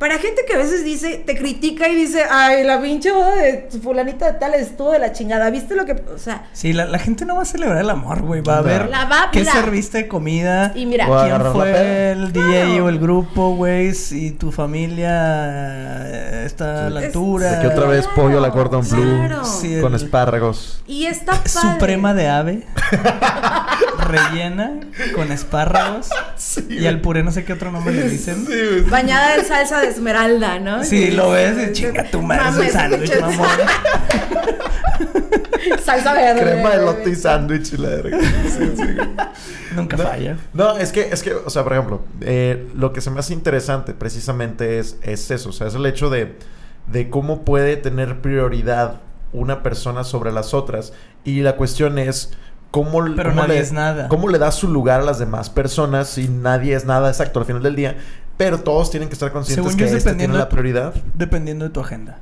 Para gente que a veces dice, te critica y dice, ay, la pinche boda de fulanita de tal estuvo de la chingada. ¿Viste lo que.? O sea, Sí, la, la gente no va a celebrar el amor, güey. Va a ver La va- qué mira. serviste de comida. y mira, ¿Quién fue el DJ Claro. o el grupo, güey? Si tu familia está a la altura. De que otra vez pollo a la Gordon Blue Claro. Sí, con espárragos. y está padre. Suprema de ave. rellena con espárragos y al puré no sé qué otro nombre le dicen. Sí. Bañada en salsa de esmeralda, ¿no? Sí, lo ves y chinga tu madre, es sándwich, mamón. Salsa verde. Crema de elote y sándwich y la verga. Sí, sí. Nunca No, falla. No, es que, es que, o sea, por ejemplo, eh, lo que se me hace interesante precisamente es, es eso, o sea, es el hecho de, de cómo puede tener prioridad una persona sobre las otras. Y la cuestión es cómo, Pero cómo nadie le, es nada. cómo le da su lugar a las demás personas si nadie es nada exacto al final del día. Pero todos tienen que estar conscientes Según que yo, es este tiene la prioridad. Dependiendo de tu agenda.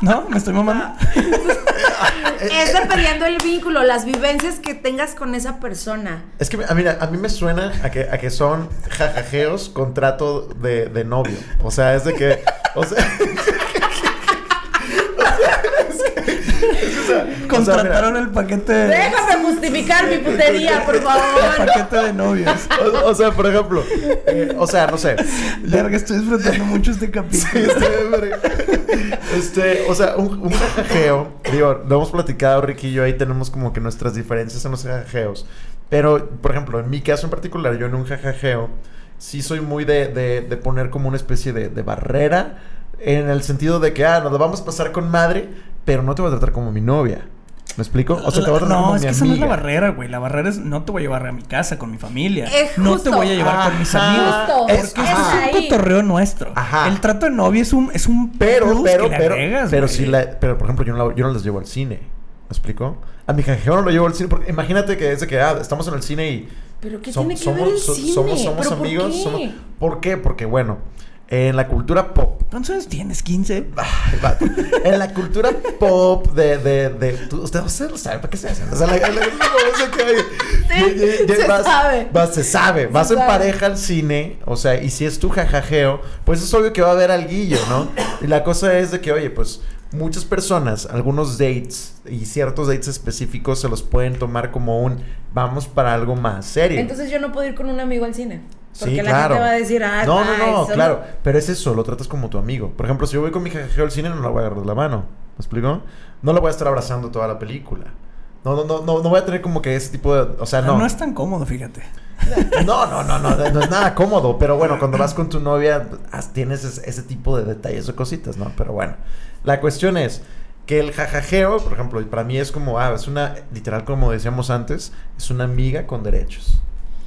¿No? ¿Me estoy mamando? Es dependiendo del vínculo, las vivencias que tengas con esa persona. Es que, a, mira, a mí me suena a que, a que son jajajeos con trato de, de novio. O sea, es de que... O sea, Contrataron el paquete de... Déjame justificar mi putería, por el favor. paquete de novios. O, o sea, por ejemplo, eh, o sea, no sé. Verga, estoy disfrutando mucho este Sí, capítulo. este, verga. Este, o sea, un, un jajajeo, digo, lo hemos platicado Ricky y yo, ahí tenemos como que nuestras diferencias en los jajajeos. Pero, por ejemplo, en mi caso en particular, yo en un jajajeo, sí soy muy de, de, de poner como una especie de, de barrera, en el sentido de que, ah, nos lo vamos a pasar con madre, pero no te voy a tratar como mi novia. ¿Me explico? O sea, te voy a tratar no, como es mi que esa no es la barrera, güey. La barrera es no te voy a llevar a mi casa con mi familia. Es no justo. te voy a llevar con mis amigos. Justo, Es- Porque es esto es un cotorreo nuestro. Ajá. El trato de novia es un, es un Pero, plus pero, que le pero, agregas, pero sí la, pero por ejemplo, yo no, la- yo no las llevo al cine. ¿Me explico? A mi jajajeo no lo llevo al cine porque imagínate que es de que ah, estamos en el cine y ¿Pero qué tiene que ver el so- cine? somos, somos ¿Pero por amigos. qué? somos- ¿Por qué? Porque bueno, en la cultura pop ¿Cuántos años tienes? ¿15? Ay, vato. En la cultura pop de, de, de tú- usted, usted lo sabe, ¿para qué se hacen? O sea, la, la- la- que hay- Sí, y- y- y se vas- sabe. vas- se sabe. Vas en sabe. pareja al cine, o sea, y si es tu jajajeo, pues es obvio que va a haber alguillo, ¿no? Y la cosa es de que, oye, pues muchas personas, algunos dates y ciertos dates específicos se los pueden tomar como un vamos para algo más serio. Entonces yo no puedo ir con un amigo al cine. Porque Sí, la claro. gente va a decir, ah, No, no, no, claro. Pero es eso, lo tratas como tu amigo. Por ejemplo, si yo voy con mi jajajeo al cine, no la voy a agarrar de la mano. ¿Me explico? No la voy a estar abrazando toda la película. No, no, no, no, no voy a tener como que ese tipo de. O sea, No. no. no es tan cómodo, fíjate. No, no, no, no, no es nada cómodo. Pero bueno, cuando vas con tu novia, tienes ese, ese tipo de detalles o cositas, ¿no? Pero bueno, la cuestión es que el jajajeo, por ejemplo, para mí es como, ah, es una, literal, como decíamos antes, es una amiga con derechos.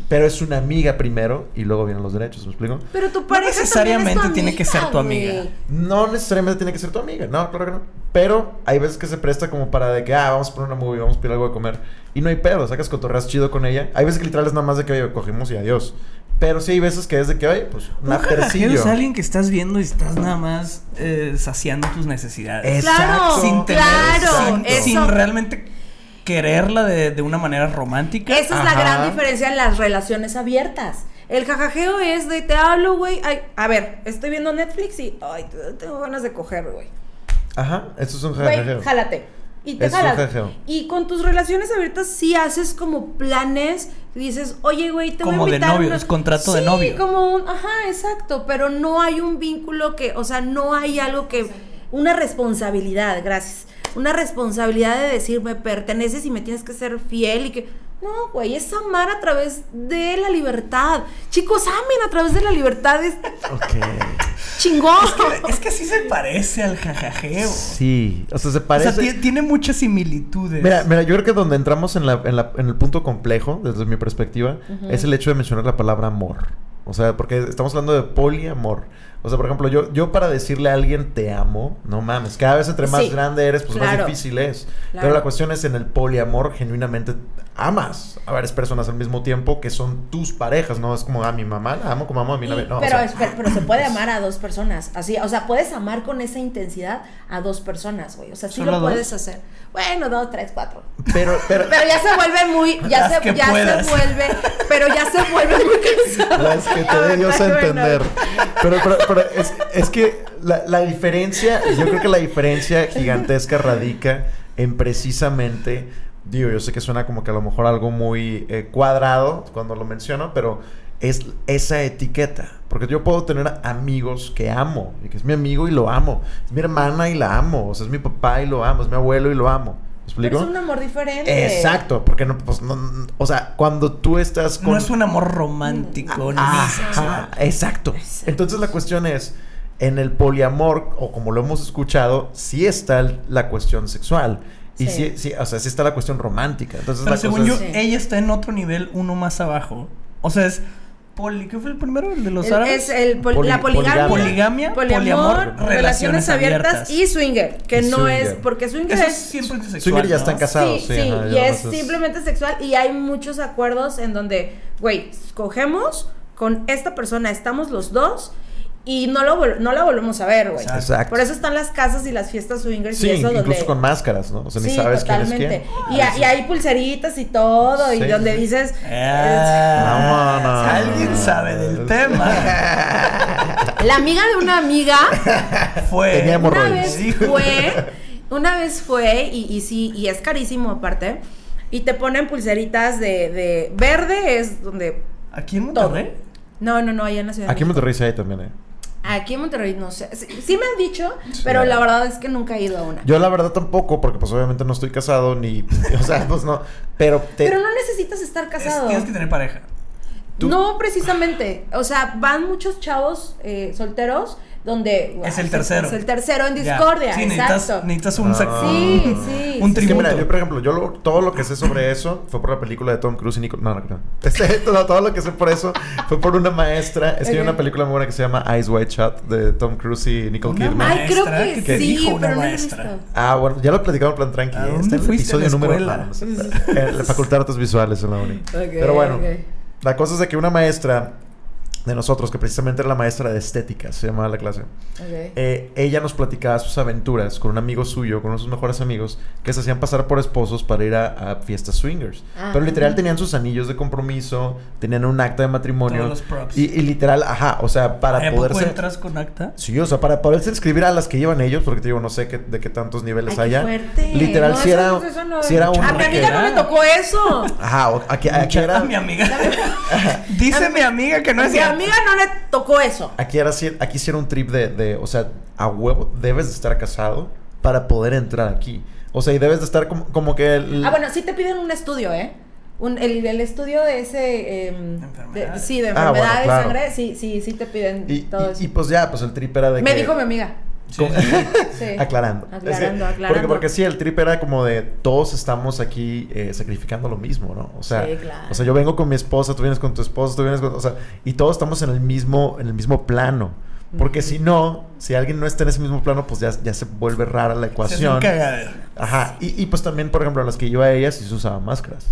Pero es una amiga primero y luego vienen los derechos, ¿me explico? Pero tu pareja también necesariamente es tu tiene que ser tu güey. amiga. No necesariamente tiene que ser tu amiga, no, claro que no. Pero hay veces que se presta como para de que, ah, vamos a poner una movie, vamos a pedir algo de comer. Y no hay pedo, sacas cotorreas chido con ella. Hay veces que literal es nada más de que, oye, cogimos y adiós. Pero sí hay veces que es de que, oye, pues, un es alguien que estás viendo y estás nada más eh, saciando tus necesidades. Claro, sin tener, claro, eso- sin realmente quererla de, de una manera romántica. Esa es la gran diferencia en las relaciones abiertas. El jajajeo es de te hablo, güey. ay, A ver, estoy viendo Netflix y ay, te- tengo ganas de coger, güey. Ajá, eso es un Güey, jajajeo. jálate. Y te Es un jalas. jajajeo. Y con tus relaciones abiertas sí haces como planes. Dices, oye, güey, te Como voy a de invitar. a novio, una-". es contrato de Sí, novio. como un. Ajá, exacto. Pero no hay un vínculo que. O sea, no hay algo que. Una responsabilidad, gracias. Una responsabilidad de decir, me perteneces y me tienes que ser fiel y que. No, güey, es amar a través de la libertad. Chicos, amen a través de la libertad. Es Ok. chingón. Es que sí se parece al jajajeo. Sí, o sea, se O parece... sea, ti- tiene muchas similitudes. Mira, mira, yo creo que donde entramos en, la, en, la- en el punto complejo, desde mi perspectiva, es el hecho de mencionar la palabra amor. O sea, porque estamos hablando de poliamor. O sea, por ejemplo, yo, yo para decirle a alguien te amo, no mames, cada vez entre más Sí, grande eres, pues más difícil es. claro. Pero la cuestión es en el poliamor, genuinamente amas a varias personas al mismo tiempo que son tus parejas, ¿no? Es como a mi mamá la amo como amo a mi novia. No, o pero, sea, pero se puede amar a dos personas. Así, o sea, puedes amar con esa intensidad a dos personas, güey. O sea, sí ¿Solo lo dos? puedes hacer. Bueno, dos, tres, cuatro. pero, pero, Pero ya se vuelve muy, ya se, ya puedas. se vuelve, pero ya se vuelve muy cansado. Las que te dé Dios a Bueno, entender. Pero, pero, pero es, es que la, la diferencia, yo creo que la diferencia gigantesca radica en precisamente, digo, yo sé que suena como que a lo mejor algo muy eh, cuadrado cuando lo menciono, pero es esa etiqueta. Porque yo puedo tener amigos que amo, y que es mi amigo y lo amo. Es mi hermana y la amo, o sea, es mi papá y lo amo, es mi abuelo y lo amo. Pero es un amor diferente. Exacto, porque no, pues, no, no- o sea, cuando tú estás con... No es un amor romántico, ni Ajá, sexual. exacto. Entonces la cuestión es, en el poliamor, o como lo hemos escuchado, sí está la cuestión sexual. Y sí. Sí. sí, o sea, sí está la cuestión romántica. Entonces Pero la según cosa yo, es- Sí. ella está en otro nivel, uno más abajo. O sea, es poli... ¿Qué fue el primero? ¿El de los El- árabes? es el pol- Poli- la poligamia, poligamia, poliamor, poliamor, relaciones, relaciones abiertas, abiertas. y swinger, que Y no swinger. es porque swinger Eso es siempre es sexual, Swinger ya ¿no? están casados. Sí, sí, sí, ajá, y es no simplemente sexual y hay muchos acuerdos en donde, güey, escogemos con esta persona, estamos los dos y no, lo no la volvemos a ver, güey. Exacto. Por eso están las casas y las fiestas swingers Sí, y eso incluso donde... con máscaras, ¿no? O sea, ni Sí, sabes totalmente. quién es quién. Y, ha- y hay pulseritas y todo, y donde dices... Ah, Vámonos. Alguien sabe del tema. La amiga de una amiga Fue. Tenía una vez fue, una vez fue, y, y sí, y es carísimo aparte, y te ponen pulseritas de, de verde es donde ¿Aquí en todo. Monterrey? No, no, no, allá en la ciudad. de Aquí en. Monterrey sí hay también, ¿eh? Aquí en Monterrey no sé. Sí, sí me han dicho, Sí. pero la verdad es que nunca he ido a una. Yo la verdad tampoco, porque pues obviamente no estoy casado ni... O sea, pues no. Pero te... Pero no necesitas estar Es- casado. tienes que tener pareja. tú- No, precisamente. O sea, van muchos chavos eh, solteros donde... Es el tercero. Es el tercero en discordia, Sí, necesitas, exacto. necesitas un Ah. Sí, sí. Un sí, Es que mira, tributo. yo por ejemplo, yo lo- todo lo que sé sobre eso fue por la película de Tom Cruise y Nicole... No, no, no. Este, todo, todo lo que sé por eso fue por una maestra. Es que hay una película muy buena que se llama Eyes Wide Shut de Tom Cruise y Nicole Kidman. Ay, creo maestra que, que sí, dijo una pero no lo he maestra. visto. Ah, bueno, ya lo platicamos en plan tranqui. ¿A ¿eh? Está en el episodio número... En la Facultad de Artes Visuales en la uni. Pero bueno, ok. la cosa es de que una maestra de nosotros, que precisamente era la maestra de estética, se llamaba la clase. Eh, ella nos platicaba sus aventuras con un amigo suyo, con uno de sus mejores amigos, que se hacían pasar por esposos para ir a, a fiestas swingers. Ah. Pero literal tenían sus anillos de compromiso, tenían un acta de matrimonio. Todos los props. Y, y literal, ajá, o sea, para ¿A poco poderse... entras con acta? Sí, o sea, para poderse inscribir a las que llevan ellos, porque te digo, no sé qué, de qué tantos niveles Ay, qué haya. fuerte. Literal, No, si eso era, eso no- si era un... A mi amiga no le tocó eso. Ajá, o- aquí, era... a mi amiga. Dice mi amiga que no es cierto. Amiga no le tocó eso. Aquí era así- aquí sí era un trip de, de, o sea, a huevo, debes de estar casado para poder entrar aquí. O sea, y debes de estar como, como que... el- Ah, bueno, sí te piden un estudio, ¿eh? Un, el, el estudio de ese... em, De de- enfermedades. sí, de Ah, bueno, enfermedad de claro. sangre. Sí, sí, sí te piden y, todo y- eso. y, pues ya, pues el trip era de Me que... dijo mi amiga. Sí, como- sí, sí. Sí. aclarando. Es que- Aclarando, Porque, porque sí, el trip era como de todos estamos aquí eh, sacrificando lo mismo, ¿no? O sea, Sí, claro. o sea, yo vengo con mi esposa, tú vienes con tu esposa, tú vienes con... O sea, y todos estamos en el mismo, en el mismo plano. Porque si no, si alguien no está en ese mismo plano, pues ya, ya se vuelve rara la ecuación. Ajá. Y, y pues también, por ejemplo, a las que yo a ellas sí se usaban máscaras.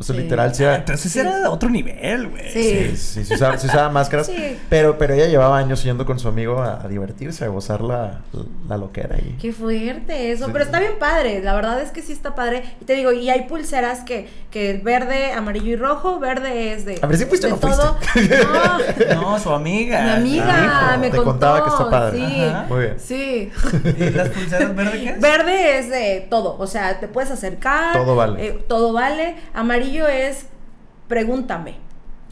O sea, Sí. literal, sí Ah, era... Entonces era otro nivel, güey. Sí. Sí, sí, sí usaba, usaba máscaras. Sí. Pero, pero ella llevaba años yendo con su amigo a, a divertirse, a gozar la, la loquera ahí. Qué fuerte eso, Sí. pero está bien padre, la verdad es que sí está padre. Y te digo, y hay pulseras que, que verde, amarillo y rojo, verde es de, A ver, ¿sí fuiste o no fuiste? todo. No, No, su amiga. mi amiga dijo, me te contó. contaba que está padre. Sí, Ajá. Muy bien. sí. ¿Y las pulseras verdes qué es? Verde es de todo, o sea, te puedes acercar. Todo vale. eh, todo vale. Amarillo es pregúntame.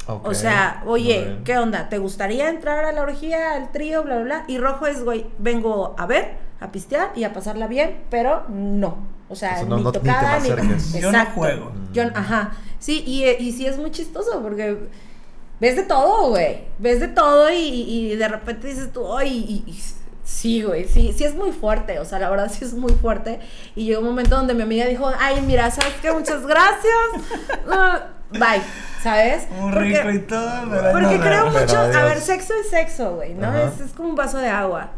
O sea, oye. ¿qué onda? ¿Te gustaría entrar a la orgía, al trío, bla, bla, bla? Y rojo es, güey, vengo a ver, a pistear y a pasarla bien, pero no. O sea, no- ni no- ni te tocada, ni... Yo no juego. Yo, ajá. Sí, y, eh, y sí es muy chistoso porque ves de todo, güey. Ves de todo y, y de repente dices tú, ay, y- y- sí, güey, sí, sí es muy fuerte. O sea, la verdad sí es muy fuerte. Y llegó un momento donde mi amiga dijo, ay, mira, ¿sabes qué? Muchas gracias. Ah, bye, ¿sabes? Muy Porque- rico y todo, pero porque no, creo no. Pero mucho, a ver, sexo es sexo, güey, ¿no? Es, es como un vaso de agua,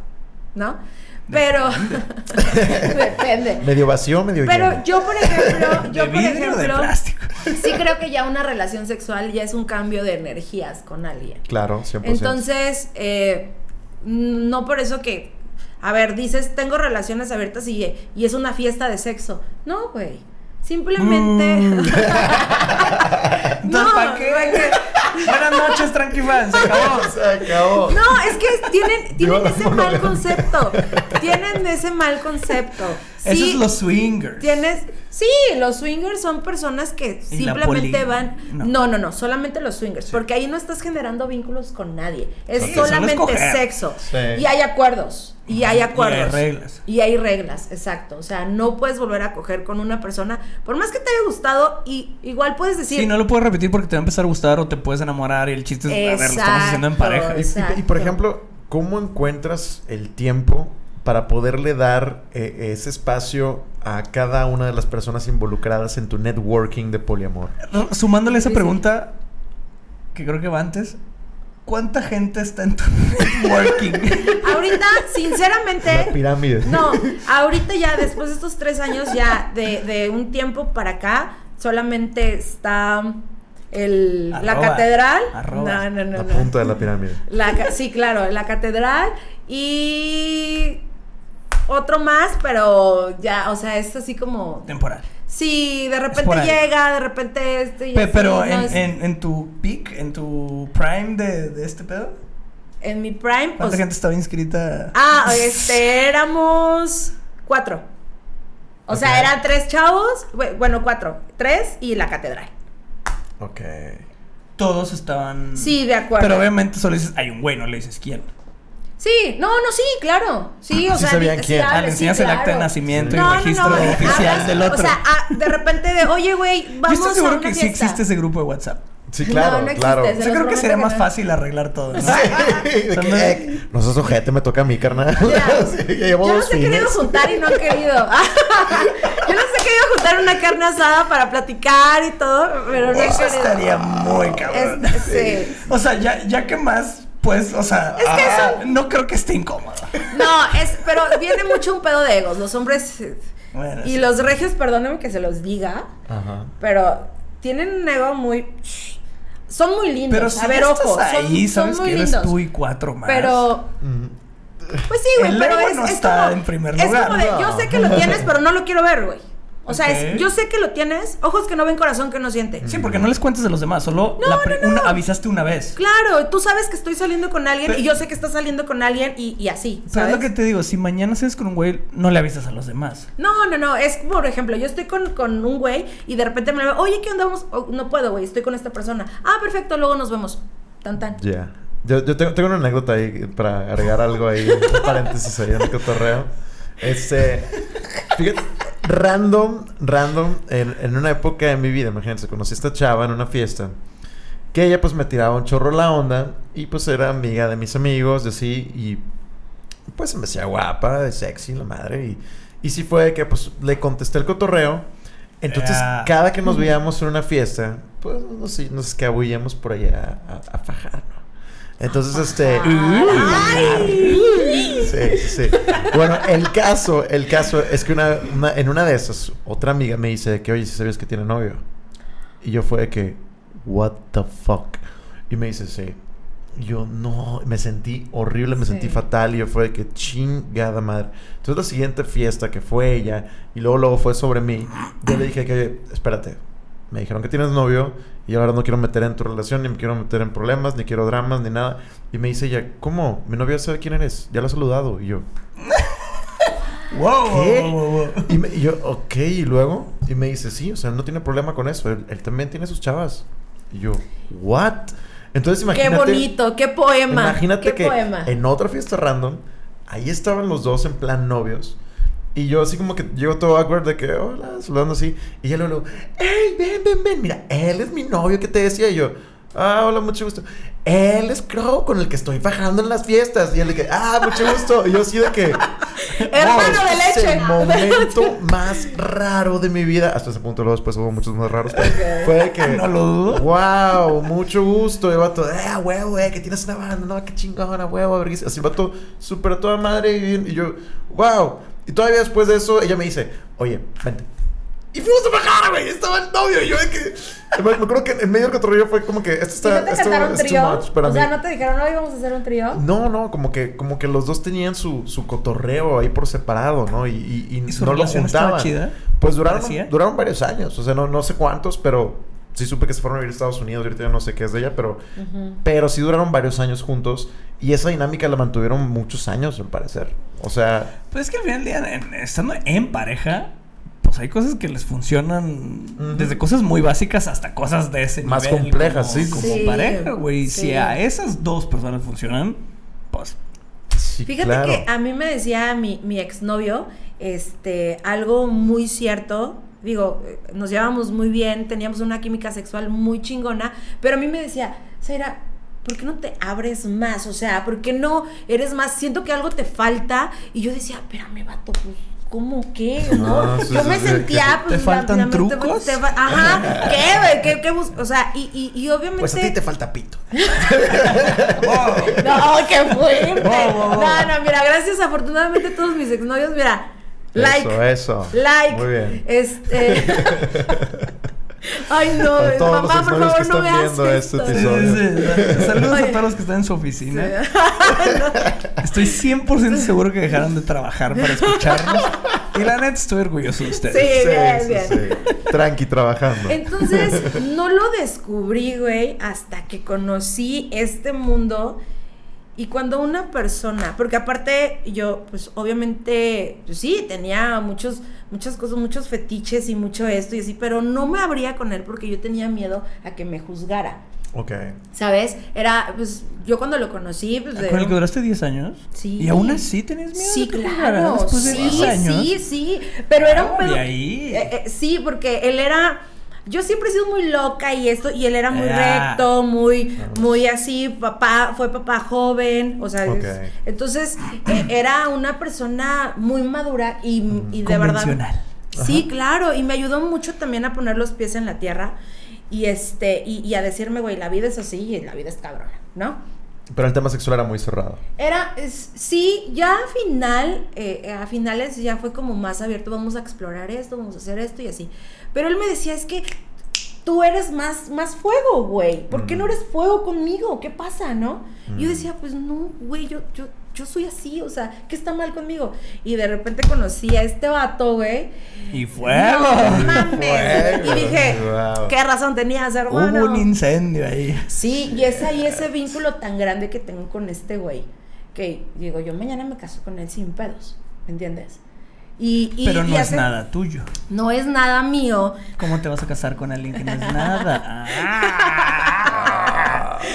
¿no? Pero depende. Medio vacío, medio Pero lleno. yo, por ejemplo, yo ¿De por de ejemplo, plástico? sí creo que ya una relación sexual ya es un cambio de energías con alguien. Claro, 100%. Entonces, eh, no por eso que, a ver, dices, tengo relaciones abiertas y, y es una fiesta de sexo. No, güey. Simplemente. Mm. Entonces, ¿para qué? ¿para qué? Buenas noches, Tranqui Fans. Se acabó. Se acabó. No, es que tienen, tienen ese mal concepto. Tienen ese mal concepto. Eso Sí, es los swingers. Tienes, sí, los swingers son personas que Y simplemente van. no. No. no, no, solamente los swingers, porque ahí no estás generando vínculos con nadie. Es solamente sexo. Sí. Y hay acuerdos. Y hay acuerdos. Y hay reglas. Y hay reglas, exacto. O sea, no puedes volver a coger con una persona, por más que te haya gustado, y igual puedes decir. Sí, no lo puedes repetir porque te va a empezar a gustar o te puedes enamorar y el chiste es, a ver, lo estamos haciendo en Exacto. pareja. Y- y, y, Exacto. por ejemplo, ¿cómo encuentras el tiempo para poderle dar eh, ese espacio a cada una de las personas involucradas en tu networking de poliamor? Sumándole esa pregunta, que creo que va antes, ¿cuánta gente está en tu networking? Ahorita, La sinceramente. pirámide. No, ahorita ya, después de estos tres años, ya de, de un tiempo para acá, solamente está el, la catedral. arroba. No, no, no. La no. punta de la pirámide. La sí, claro, la catedral y otro más, pero ya, o sea, es así como... Temporal. Sí, de repente llega, de repente este y Pe- así, pero no, en, es- en- en tu peak, en tu prime de, de este pedo, en mi prime, ¿cuánta pues, gente estaba inscrita? Ah, este, éramos cuatro. O sea, eran tres chavos, bu- bueno, cuatro, tres y la catedral. Ok. Todos estaban... Sí, de acuerdo. Pero obviamente solo dices, hay un güey, no le dices quién. Sí, no, no, sí, claro. Sí, o Sí sea, sabían quién. sí, Ah, Ah, le sí, enseñas el acta de nacimiento No, y no, registro no, oficial del otro. O sea, ah, de repente de, oye, güey, Yo vamos estoy a seguro una que sí fiesta. existe ese grupo de WhatsApp. Sí, claro, no claro. Yo creo que sería que más no. fácil arreglar todo, ¿no? Sí, de que, eh, no seas ojete, me toca a mí, carnal. Mira, Sí, ya llevo yo los he querido juntar y no han querido. yo los he querido juntar una carne asada para platicar y todo, pero no he Eso estaría muy cabrón. Es- sí. O sea, ya, ya que más, pues, o sea, Es que ah, eso- no creo que esté incómodo. No, es, pero viene mucho un pedo de egos. Los hombres Bueno, y sí. los regios, perdónenme que se los diga, Ajá. pero tienen un ego muy. Son muy lindos. Pero si a ver, ojo. estás ahí, son, sabes son muy que eres lindos. tú y cuatro más. Pero. Mm. Pues sí, güey, pero ego es, no es está como, en primer es lugar. como de, yo sé que lo tienes, pero no lo quiero ver, güey. O sea, es, yo sé que lo tienes, ojos que no ven, corazón que no siente. Sí, porque no les cuentes de los demás, solo No, la pre- no, no. una- avisaste una vez. Claro, tú sabes que estoy saliendo con alguien Pero- y yo sé que estás saliendo con alguien y, y así, Pero es lo que te digo, si mañana sales con un güey, no le avisas a los demás. No, no, no, es por ejemplo, yo estoy con, con un güey y de repente me lo oye, ¿qué onda? Vamos? Oh, no puedo, güey, estoy con esta persona. Ah, perfecto, luego nos vemos. Tan, tan. Ya. Yo, yo tengo, tengo una anécdota ahí para agregar algo ahí, un paréntesis ahí en el cotorreo. Este, fíjate, random, random, en, en una época de mi vida, imagínense, conocí a esta chava en una fiesta, que ella pues me tiraba un chorro la onda y pues era amiga de mis amigos, de así, y pues se me hacía guapa, sexy, la madre, y, y sí fue que pues le contesté el cotorreo. Entonces, Ya. cada que nos veíamos en una fiesta, pues nos, nos escabullíamos por allá a, a fajar, ¿no? Entonces, este... Ay. Sí, sí. Bueno, el caso, el caso es que una, una- en una de esas, otra amiga me dice que, oye, si sabías que tiene novio. Y yo fue de que, what the fuck. Y me dice, sí. Y yo, no, me sentí horrible, me sentí Sí. fatal. Y yo fue de que, chingada madre. Entonces, la siguiente fiesta que fue ella, y luego, luego fue sobre mí, yo le dije que, espérate. Me dijeron que tienes novio, y ahora no quiero meter en tu relación, ni me quiero meter en problemas, ni quiero dramas, ni nada. Y me dice ella, ¿cómo? Mi novio sabe quién eres, ya lo ha saludado. Y yo, Wow, ¿Qué? wow, wow, wow. y, me- y yo, ok, y luego, y me dice, sí, o sea, no tiene problema con eso, él, él también tiene sus chavas. Y yo, ¿what? Entonces Qué imagínate. bonito, qué poema. Imagínate qué que poema. en otra fiesta random, ahí estaban los dos en plan novios. Y yo así como que llego todo awkward de que, hola, saludando así. Y ella luego, hey, ven, ven, ven, mira, él es mi novio que te decía. Y yo, ah, hola, mucho gusto. Él es Crow con el que estoy bajando en las fiestas. Y él de que, ah, mucho gusto. Y yo así de que, Hermano wow, de este leche. Es el momento más raro de mi vida. Hasta ese punto, luego después hubo muchos más raros. Pero fue de que, No lo dudo. Wow, mucho gusto. El vato, eh, huevo, eh, que tienes una banda, no, qué chingona, huevo, vergüenza. Así el vato, súper a toda madre. Y, y yo, wow. Y todavía después de eso, ella me dice, oye, vente. Y fuimos a bajar, güey. Estaba el novio. Y yo de que. Me, acuerdo que en medio del cotorreo fue como que esto ¿Y está. no te esto cantaron trío? o mí. sea, ¿no te dijeron, no íbamos a hacer un trío? No, no, como que, como que los dos tenían su, su cotorreo ahí por separado, ¿no? Y, y, y ¿Y su no lo juntaban. chida? Pues duraron, duraron varios años, o sea, no, no sé cuántos, pero sí supe que se fueron a vivir a Estados Unidos, ahorita ya no sé qué es de ella, pero, pero sí duraron varios años juntos y esa dinámica la mantuvieron muchos años, al parecer. O sea, Pues es que al final del día, en- estando en pareja, pues hay cosas que les funcionan desde cosas muy básicas hasta cosas de ese Más nivel complejas, como- sí. Como Sí, pareja, güey. sí. Si a esas dos personas funcionan, pues sí, Fíjate claro. que a mí me decía mi, mi exnovio, este, algo muy cierto. Digo, eh, nos llevábamos muy bien, teníamos una química sexual muy chingona, pero a mí me decía, Zaira, ¿por qué no te abres más? O sea, ¿por qué no eres más? Siento que algo te falta. Y yo decía, espérame, vato, pues, ¿cómo qué? ¿No? Ah, sí, yo sí, me sí, sentía, ¿te pues, faltan la- la- te- trucos? te fa- ajá, ¿qué? ¿Qué, qué O sea, y, y, y obviamente... Pues a ti te falta pito. No, qué fuerte. No, no, mira, gracias afortunadamente todos mis exnovios, mira, like, Eso, eso. like, Muy bien. este, ay no, mamá, por favor que no veas viendo este esto. episodio. Saludos Oye. a todos los que están en su oficina. Estoy 100% seguro que dejaron de trabajar para escucharnos. Y la neta estoy orgulloso de ustedes. Sí, bien, bien. sí. Tranqui trabajando. Entonces, no lo descubrí, güey, hasta que conocí este mundo. Y cuando una persona, porque aparte yo, pues obviamente, pues, sí, tenía muchos, muchas cosas, muchos fetiches y mucho esto y así, pero no me abría con él porque yo tenía miedo a que me juzgara. Ok. ¿Sabes? Era, pues, yo cuando lo conocí, pues. ¿Con el que duraste 10 años? Sí. ¿Y aún así tenías miedo? Sí, de que claro. Después de sí, 10 años. sí, sí. Pero era un pedo. de ahí. Eh, eh, sí, porque él era. Yo siempre he sido muy loca y esto, y él era muy Ah. recto, muy, muy así, papá, fue papá joven, o sea, es- entonces eh, era una persona muy madura y, y de verdad. Sí, claro, y me ayudó mucho también a poner los pies en la tierra y este, y, y a decirme, güey, la vida es así y la vida es cabrona, ¿no? Pero el tema sexual era muy cerrado. Era, es- sí, ya a final, eh, a finales ya fue como más abierto, vamos a explorar esto, vamos a hacer esto y así. Pero él me decía, es que tú eres más, más fuego, güey. ¿Por qué no eres fuego conmigo? ¿Qué pasa, no? Y yo decía, pues no, güey, yo, yo, yo soy así, o sea, ¿qué está mal conmigo? Y de repente conocí a este vato, güey. Y fuego. No mames. Fuego. Y dije, Wow. ¿qué razón tenías, hermano? Hubo un incendio ahí. Sí, y es ahí ese vínculo tan grande que tengo con este güey. Que digo, yo mañana me caso con él sin pedos, ¿me entiendes? Y, y- Pero no y es hace- nada tuyo. No es nada mío. ¿Cómo te vas a casar con alguien que no es nada? Ah.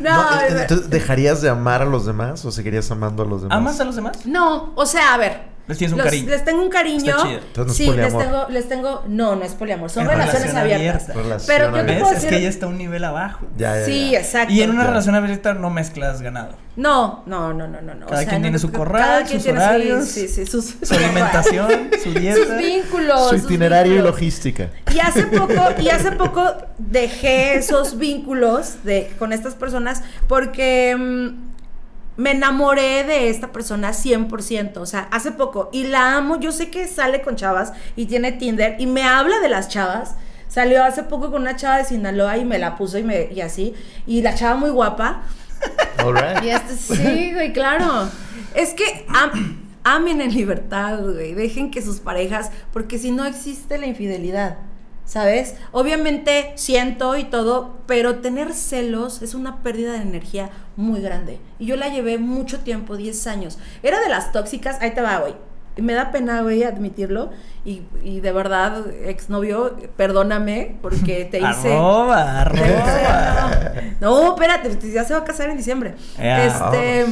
No, No, no, entonces, ¿dejarías de amar a los demás o seguirías amando a los demás? ¿Amas a los demás? no, o sea, a ver. Les tienes un los- cariño. Les tengo un cariño. Está chido. Entonces no es sí, les tengo, les tengo. No, no es poliamor. Son Es relaciones relación abiertas. Relación Pero yo te puedo ¿Ves? Es decir. que ella está un nivel abajo. Ya, ya, sí, ya. exacto. Y en una Ya. relación abierta no mezclas ganado. No, no, no, no, no. no. Cada o sea, quien no- tiene su cada corral, quien sus tiene, sí, horarios, Sí, sí, sus, Su alimentación, su dieta. sus vínculos. Su itinerario y logística. Y hace poco, y hace poco dejé esos vínculos de, con estas personas porque mm, me enamoré de esta persona 100%. O sea, hace poco. Y la amo. Yo sé que sale con chavas y tiene Tinder y me habla de las chavas. Salió hace poco con una chava de Sinaloa y me la puso y, me, y así. Y la chava muy guapa. All right. Y este, sí, güey, claro. Es que am- amen en libertad, güey. Dejen que sus parejas, porque si no existe la infidelidad, ¿sabes? Obviamente siento y todo, pero tener celos es una pérdida de energía muy grande. Y yo la llevé mucho tiempo, 10 años. Era de las tóxicas, ahí te va, güey. Y Me da pena, güey, admitirlo. Y, y de verdad, exnovio, perdóname porque te hice... Arroba, arroba. No, espérate, ya se va a casar en diciembre. Este.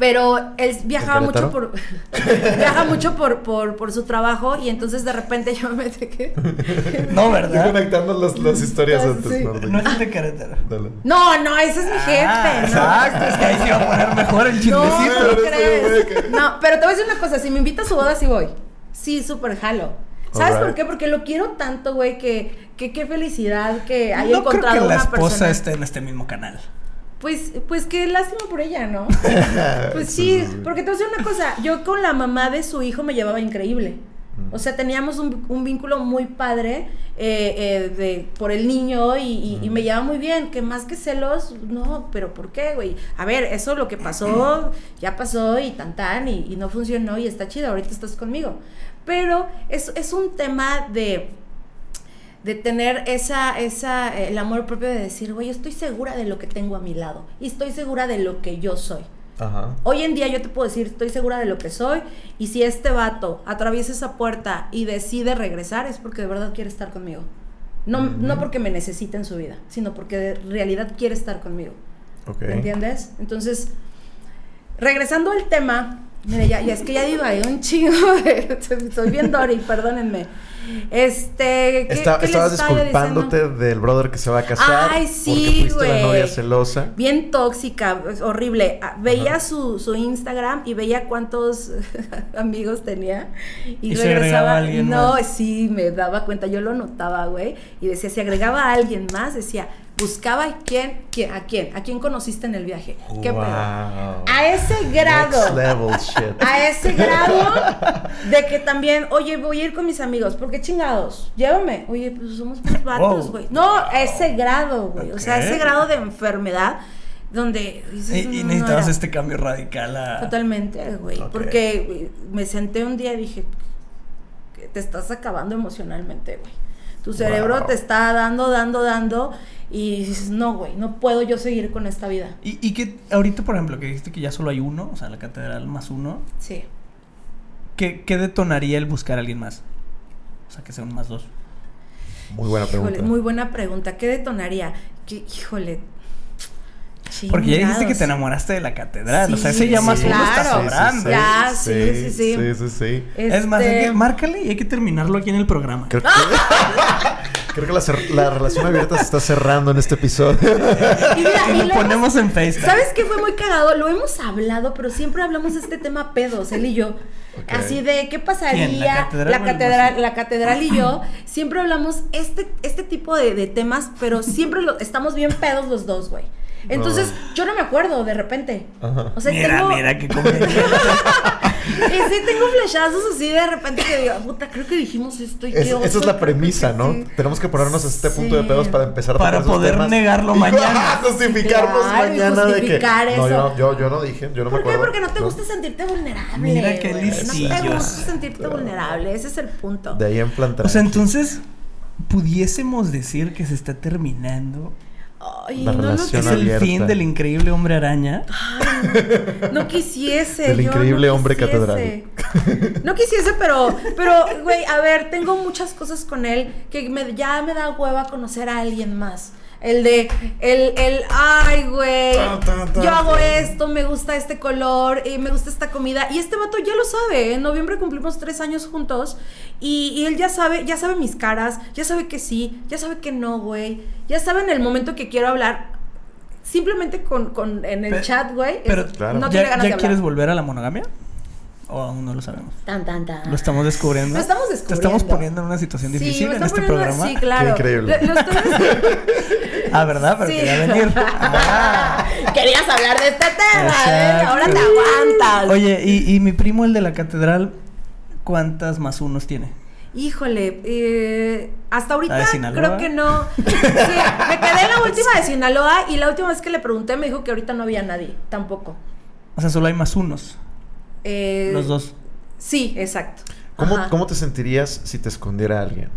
Pero él viajaba ¿En mucho por. viaja mucho por, por, por su trabajo y entonces de repente yo me que. No, Estoy ¿verdad? conectando las, las historias Ah, antes. sí. ¿no? No es de Querétaro. Dale. No, no, ese es mi jefe. Ah, ¿no? Exacto, es que ahí se iba a poner mejor el No, chismecito. ¿cómo Pero crees? No, pero te voy a decir una cosa, si me invita a su boda, sí voy. Sí, súper jalo. ¿Sabes por qué? Porque lo quiero tanto, güey, que, que qué felicidad que haya no creo encontrado que la una esposa persona. esté en este mismo canal. Pues, pues qué lástima por ella, ¿no? Pues Sí, porque te voy a decir una cosa, yo con la mamá de su hijo me llevaba increíble. Mm. O sea, teníamos un, un vínculo muy padre eh, eh, de, por el niño y, y- y Mm. me llevaba muy bien, que más que celos, no, pero ¿por qué, güey? A ver, eso lo que pasó, ya pasó y tan tan y, y no funcionó y está chido, ahorita estás conmigo. Pero es, es un tema de de tener esa, esa, el amor propio de decir, güey, estoy segura de lo que tengo a mi lado y estoy segura de lo que yo soy. Ajá. Hoy en día yo te puedo decir, estoy segura de lo que soy y si este vato atraviesa esa puerta y decide regresar es porque de verdad quiere estar conmigo. No, no porque me necesite en su vida, sino porque de realidad quiere estar conmigo. ¿Me entiendes? Entonces, regresando al tema, mire, ya, ya es que ya digo ahí un chingo, soy bien Dory, perdónenme. Este, ¿qué, Está- qué estabas disculpándote diciendo? del brother que se va a casar. Ay, sí, Porque fuiste la güey. novia celosa. Bien tóxica, horrible. Ah, Veía Ajá. su, su Instagram y veía cuántos amigos tenía. Y, ¿Y se agregaba regresaba. alguien no, más? sí, me daba cuenta. Yo lo notaba, güey. Y decía, si agregaba a alguien más, decía, buscaba a quién, quién, a quién, a quién conociste en el viaje. ¿Qué Wow. A ese grado. Next level shit. A ese grado de que también, oye, voy a ir con mis amigos, ¿por qué chingados? Llévame. Oye, pues somos puros vatos, Wow. güey. No, a ese grado, güey. O sea, ese grado de enfermedad donde dices, Y, y "No, no necesitabas era". este cambio radical a... Totalmente, güey. Porque me senté un día y dije, que te estás acabando emocionalmente, güey. Tu cerebro Wow. te está dando, dando, dando. Y dices, no, güey, no puedo yo seguir con esta vida. Y, y que ahorita, por ejemplo, que dijiste que ya solo hay uno, o sea, la catedral más uno, Sí. ¿qué, qué detonaría el buscar a alguien más? O sea, que sean más dos. Muy buena pregunta. Muy buena pregunta. ¿Qué detonaría? Que, híjole. Porque ya dijiste que te enamoraste de la catedral, o sea, Sí, ese ya más sí, uno está claro. sobrando. Ya, sí, sí, sí. Sí, sí, sí. Es más, Este, hay que- márcale y hay que terminarlo aquí en el programa. Creo que, creo que la, cer- la relación abierta se está cerrando en este episodio. y mira, Y y lo lo ponemos en FaceTime. ¿Sabes qué fue muy cagado? Lo hemos hablado, pero siempre hablamos de este tema pedos, él y yo. Así de qué pasaría ¿Quién? ¿La catedral la catedral, museo? la catedral y yo. Siempre hablamos este, este tipo de, de temas, pero siempre lo, estamos bien pedos los dos, güey. Entonces, yo no me acuerdo de repente. Ajá. O sea, mira, tengo, mira qué sí tengo flashazos así de repente que digo, puta, creo que dijimos esto y Es- qué oso, esa es la premisa, ¿no? sí. Tenemos que ponernos a este punto de pedos para empezar a Para poder temas. negarlo mañana. justificarnos Claro, mañana de que. justificar No, eso. yo, yo, yo no dije, yo no me ¿Por qué? Porque no te gusta sentirte vulnerable. Mira qué güey. No te listillos. gusta sentirte vulnerable. Ese es el punto. De ahí en plantar. O sea, entonces, pudiésemos decir que se está terminando. Ay, La no, relación Es Zona el fin del increíble hombre araña. no quisiese. Del yo increíble no hombre quisiese. No quisiese, pero, pero, güey, a ver, tengo muchas cosas con él que me, ya me da hueva conocer a alguien más. El de, el, el, ay, güey, yo hago esto, me gusta este color, y me gusta esta comida. Y este vato ya lo sabe. En noviembre cumplimos tres años juntos. Y, y él ya sabe, ya sabe mis caras, ya sabe que sí, ya sabe que no, güey. Ya sabe en el momento que quiero hablar. Simplemente con, con en el chat, güey. Pero, es- Claro. no ¿ya, tiene ganas ya de hablar. quieres volver a la monogamia? ¿O aún no lo sabemos? Tan, tan, tan. Lo estamos descubriendo. Lo estamos Te descubriendo. estamos poniendo en una situación difícil en este poniendo- programa. Sí, claro. Qué increíble. Lo- lo estoy- Ah, ¿verdad? Pero Sí. quería venir. Ah. Querías hablar de este tema, ¿eh? Ahora te aguantas. Oye, y, y mi primo, el de la catedral, ¿cuántas más unos tiene? Híjole, eh, hasta ahorita creo que no. Sí, me quedé en la última de Sinaloa y la última vez que le pregunté me dijo que ahorita no había nadie, tampoco. O sea, solo hay más unos. Eh, Los dos. Sí, exacto. ¿Cómo. ¿Cómo te sentirías si te escondiera alguien?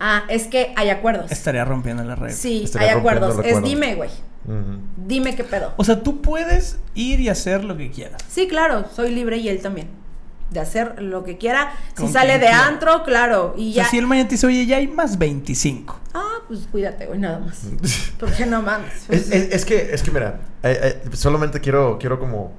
Ah, es que hay acuerdos. Estaría rompiendo la red. Sí, Estaría hay acuerdos. Es dime, güey. Dime qué pedo. O sea, tú puedes ir y hacer lo que quieras. Sí, claro, soy libre y él también. De hacer lo que quiera. Si sale de quiera. antro, claro. Y O sea, ya. si él mañana te dice, oye, ya hay más 25. Ah, pues cuídate, güey, nada más. Porque no mames. Es, es- es que, es que mira, eh, eh, solamente quiero, quiero como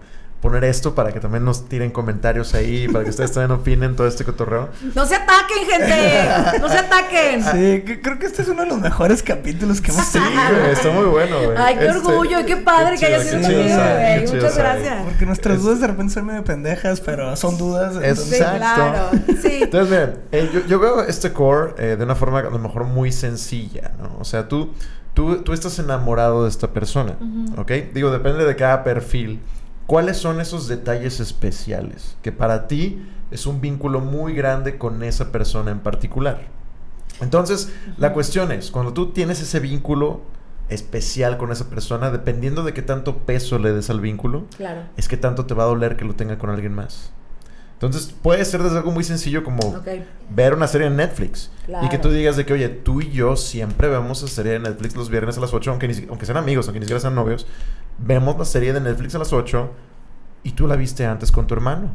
poner esto para que también nos tiren comentarios ahí, para que ustedes también opinen todo este cotorreo. No se ataquen, gente. No se ataquen. Sí, que- creo que este es uno de los mejores capítulos que hemos Sí, tenido. güey, está muy bueno, güey. Ay, qué Este, orgullo qué padre que haya chido, sido qué chido conmigo, güey. chido Muchas gracias. Porque nuestras Es- dudas de repente son medio pendejas, pero son dudas. Es- entonces- Sí, Exacto. claro. Sí. Entonces, miren, eh, yo, yo veo este core eh, de una forma a lo mejor muy sencilla, ¿no? O sea, tú, tú, tú estás enamorado de esta persona. ¿ok? Digo, depende de cada perfil. ¿Cuáles son esos detalles especiales que para ti es un vínculo muy grande con esa persona en particular? Entonces, la cuestión es, cuando tú tienes ese vínculo especial con esa persona, dependiendo de qué tanto peso le des al vínculo, Claro. es que tanto te va a doler que lo tenga con alguien más. Entonces puede ser desde algo muy sencillo como ver una serie en Netflix. Y que tú digas de que, oye, tú y yo siempre vemos esa serie de Netflix los viernes a las 8, aunque, ni aunque sean amigos, aunque ni siquiera sean novios. Vemos la serie de Netflix a las 8 y tú la viste antes con tu hermano.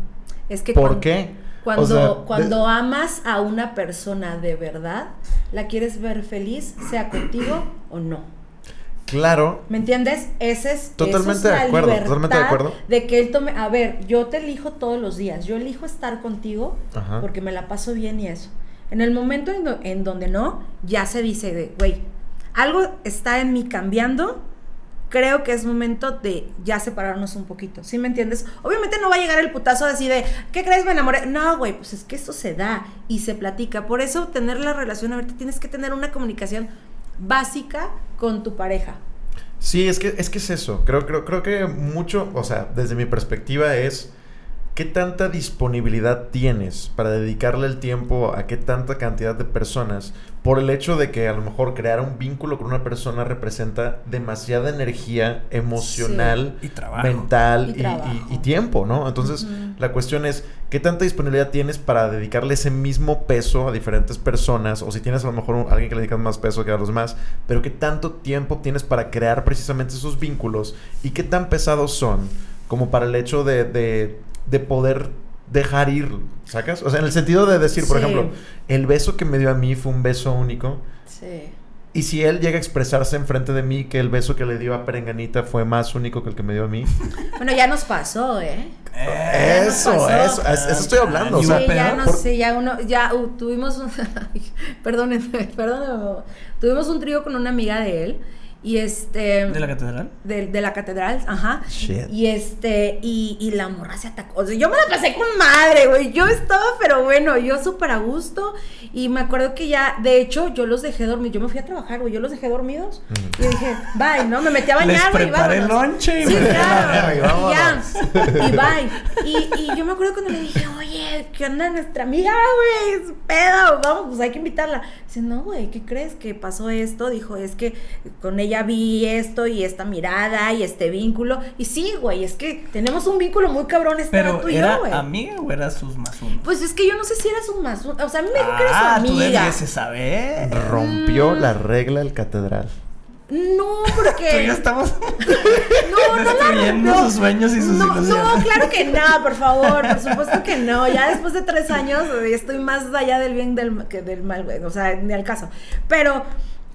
Es que ¿Por qué? Cuando, O sea, de- cuando amas a una persona de verdad, la quieres ver feliz, sea contigo o no. Claro, ¿Me entiendes? Ese es, Totalmente eso es la de acuerdo, totalmente de acuerdo. De que él tome, a ver, yo te elijo todos los días, yo elijo estar contigo Ajá. porque me la paso bien y eso. En el momento en, do- en donde no, ya se dice de, güey, algo está en mí cambiando, creo que es momento de ya separarnos un poquito, ¿sí me entiendes? Obviamente no va a llegar el putazo así de, ¿qué crees? Me enamoré. No, güey, pues es que eso se da y se platica. Por eso tener la relación abierta, tienes que tener una comunicación básica con tu pareja. Sí, es que, es que es eso. Creo, creo, creo que mucho, o sea, desde mi perspectiva es qué tanta disponibilidad tienes para dedicarle el tiempo a qué tanta cantidad de personas por el hecho de que a lo mejor crear un vínculo con una persona representa demasiada energía emocional, Y trabajo. mental Y y, trabajo. y- y tiempo, ¿no? Entonces, la cuestión es qué tanta disponibilidad tienes para dedicarle ese mismo peso a diferentes personas, o si tienes a lo mejor un- alguien que le dedicas más peso que a los demás, pero qué tanto tiempo tienes para crear precisamente esos vínculos y qué tan pesados son como para el hecho de, de, de poder dejar ir, ¿sacas? O sea, en el sentido de decir, por Sí. ejemplo, el beso que me dio a mí fue un beso único. Sí. Y si él llega a expresarse enfrente de mí que el beso que le dio a Perenganita fue más único que el que me dio a mí. Bueno, ya nos pasó, ¿eh? Eh, eso, pasó. eso, es- eso estoy hablando. O ¿Y sea, sí, ya no por- sé, ya uno, ya uh, tuvimos un, perdónenme, perdónenme, tuvimos un trío con una amiga de él y este ¿De la catedral? de, de la catedral, ajá. Shit. Y este, y, y la morra se atacó. O sea, yo me la pasé con madre, güey. Yo estaba, pero bueno, yo súper a gusto. Y me acuerdo que ya, de hecho, yo los dejé dormir. Yo me fui a trabajar, güey. Yo los dejé dormidos. Ujú. Y dije, bye, ¿no? Me metí a bañar, güey. y preparé lonche y Sí, claro. y ya. Y bye. Y, y yo me acuerdo cuando le dije, oye, ¿qué onda nuestra amiga, güey? Es pedo. Vamos, pues hay que invitarla. Dice, no, güey, ¿qué crees que pasó esto? Dijo, es que con ella vi esto y esta mirada y este vínculo. Y sí, güey, es que tenemos un vínculo muy cabrón este Pero y ¿era yo, güey. amiga o era sus más uno? Pues es que yo no sé si eras un más. O sea, a mí me dijo que eres su ah, tú amiga. debes saber. Rompió Mm. la regla del catedral. No, Tú porque. ya estamos No, no, la destruyendo no. sus sueños y sus no, ilusiones. No, claro que no, por favor, por supuesto que no. Ya después de tres años eh, estoy más allá del bien del, que del mal, güey. O sea, ni al caso. Pero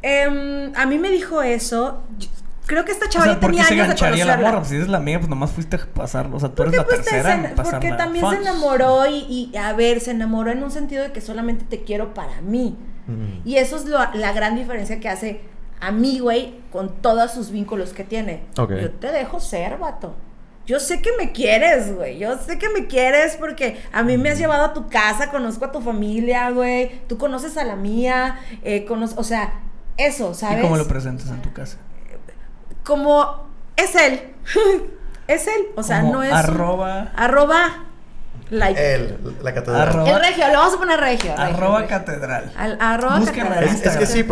em, a mí me dijo eso. yo- Creo que esta O chava sea, ya ¿por qué tenía se años de gancharía la conocerla. morra? Pues si eres la amiga, pues nomás fuiste a pasarlo. O sea, tú eres Porque, la pues, te tercera se- porque también Fun. se enamoró y, y, a ver, se enamoró en un sentido de que solamente te quiero para mí. Mm. Y eso es lo- la gran diferencia que hace a mí, güey, con todos sus vínculos que tiene. Ok. Yo te dejo ser, vato. Yo sé que me quieres, güey. Yo sé que me quieres porque a mí me has llevado a tu casa, conozco a tu familia, güey. Tú conoces a la mía, eh, cono- o sea, eso, ¿sabes? ¿Y cómo lo presentas en tu casa? Como es él. es él. O sea, Como no es. un- arroba- arroba. Like. Él, la catedral. Arroba- el regio, lo vamos a poner regio. regio, Arroba regio. catedral. Al- arroba catedral. Es, es que sí,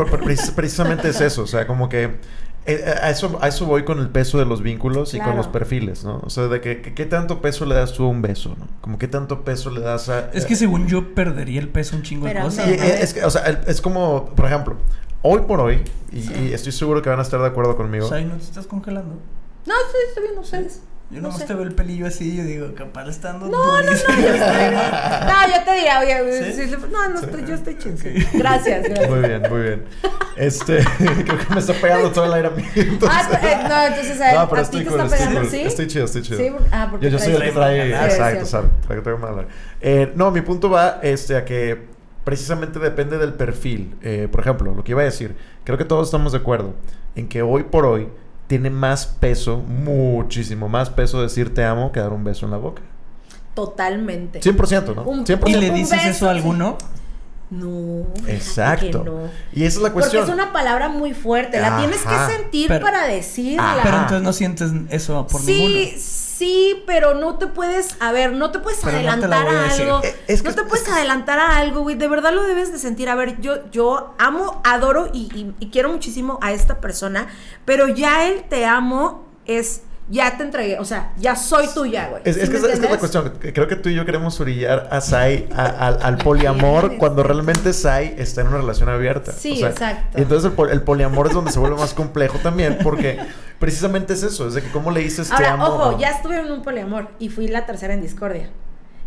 precisamente es eso. O sea, como que eh, a, eso, a eso voy con el peso de los vínculos y con los perfiles, ¿no? O sea, de que, que- qué tanto peso le das tú a un beso, ¿no? Como qué tanto peso le das a... Es que eh, según yo perdería el peso un chingo de cosas. y, me- eh, es, que, o sea, el- es como, por ejemplo, hoy por hoy, y, Sí. y estoy seguro que van a estar de acuerdo conmigo. O sea, ¿y no te estás congelando? No, estoy, estoy viendo ustedes. Yo No nomás te veo el pelillo así yo digo, capaz estando. No, no, no, yo estoy bien. No, yo te diría, oye, ¿Sí? no, no, estoy, yo estoy chido. Gracias, gracias. Muy bien, muy bien. Este, creo que me está pegando todo el aire a mí. entonces- Ah, eh, no, entonces a, No, pero a ti estoy te cool, está estoy pegando, cool. ¿sí? Estoy chido, estoy chido. Sí, ah, porque Yo, yo soy el que trae, exacto, sabe, traigo mala. Eh, no, mi punto va este, a que precisamente depende del perfil. Eh, por ejemplo, lo que iba a decir, creo que todos estamos de acuerdo en que hoy por hoy tiene más peso, muchísimo más peso decir te amo que dar un beso en la boca. Totalmente. 100%, ¿no? Un- 100%. ¿Y le dices beso, eso a sí. alguno? No. Exacto. no. Y esa es la Porque cuestión. es una palabra muy fuerte. La tienes que sentir Pero- para decirla. Ah, Pero entonces no sientes eso por sí, ninguno. sí, pero no te puedes, a ver, no te puedes Pero no te la adelantar a algo. Eh, es que- no te es puedes adelantar a algo, güey. De verdad lo debes de sentir. A ver, yo, yo amo, adoro y, y- y quiero muchísimo a esta persona, pero ya el te amo es ya te entregué, o sea, ya soy tuya, güey. Es, ¿Sí es que es que es la cuestión. Creo que tú y yo queremos orillar a Sai a- al- al poliamor cuando realmente Sai está en una relación abierta. Sí, exacto. Y entonces el, el poliamor es donde se vuelve más complejo también porque precisamente es eso. Es de que cómo le dices te Ahora, amo. ojo, ya estuve en un poliamor y fui la tercera en discordia.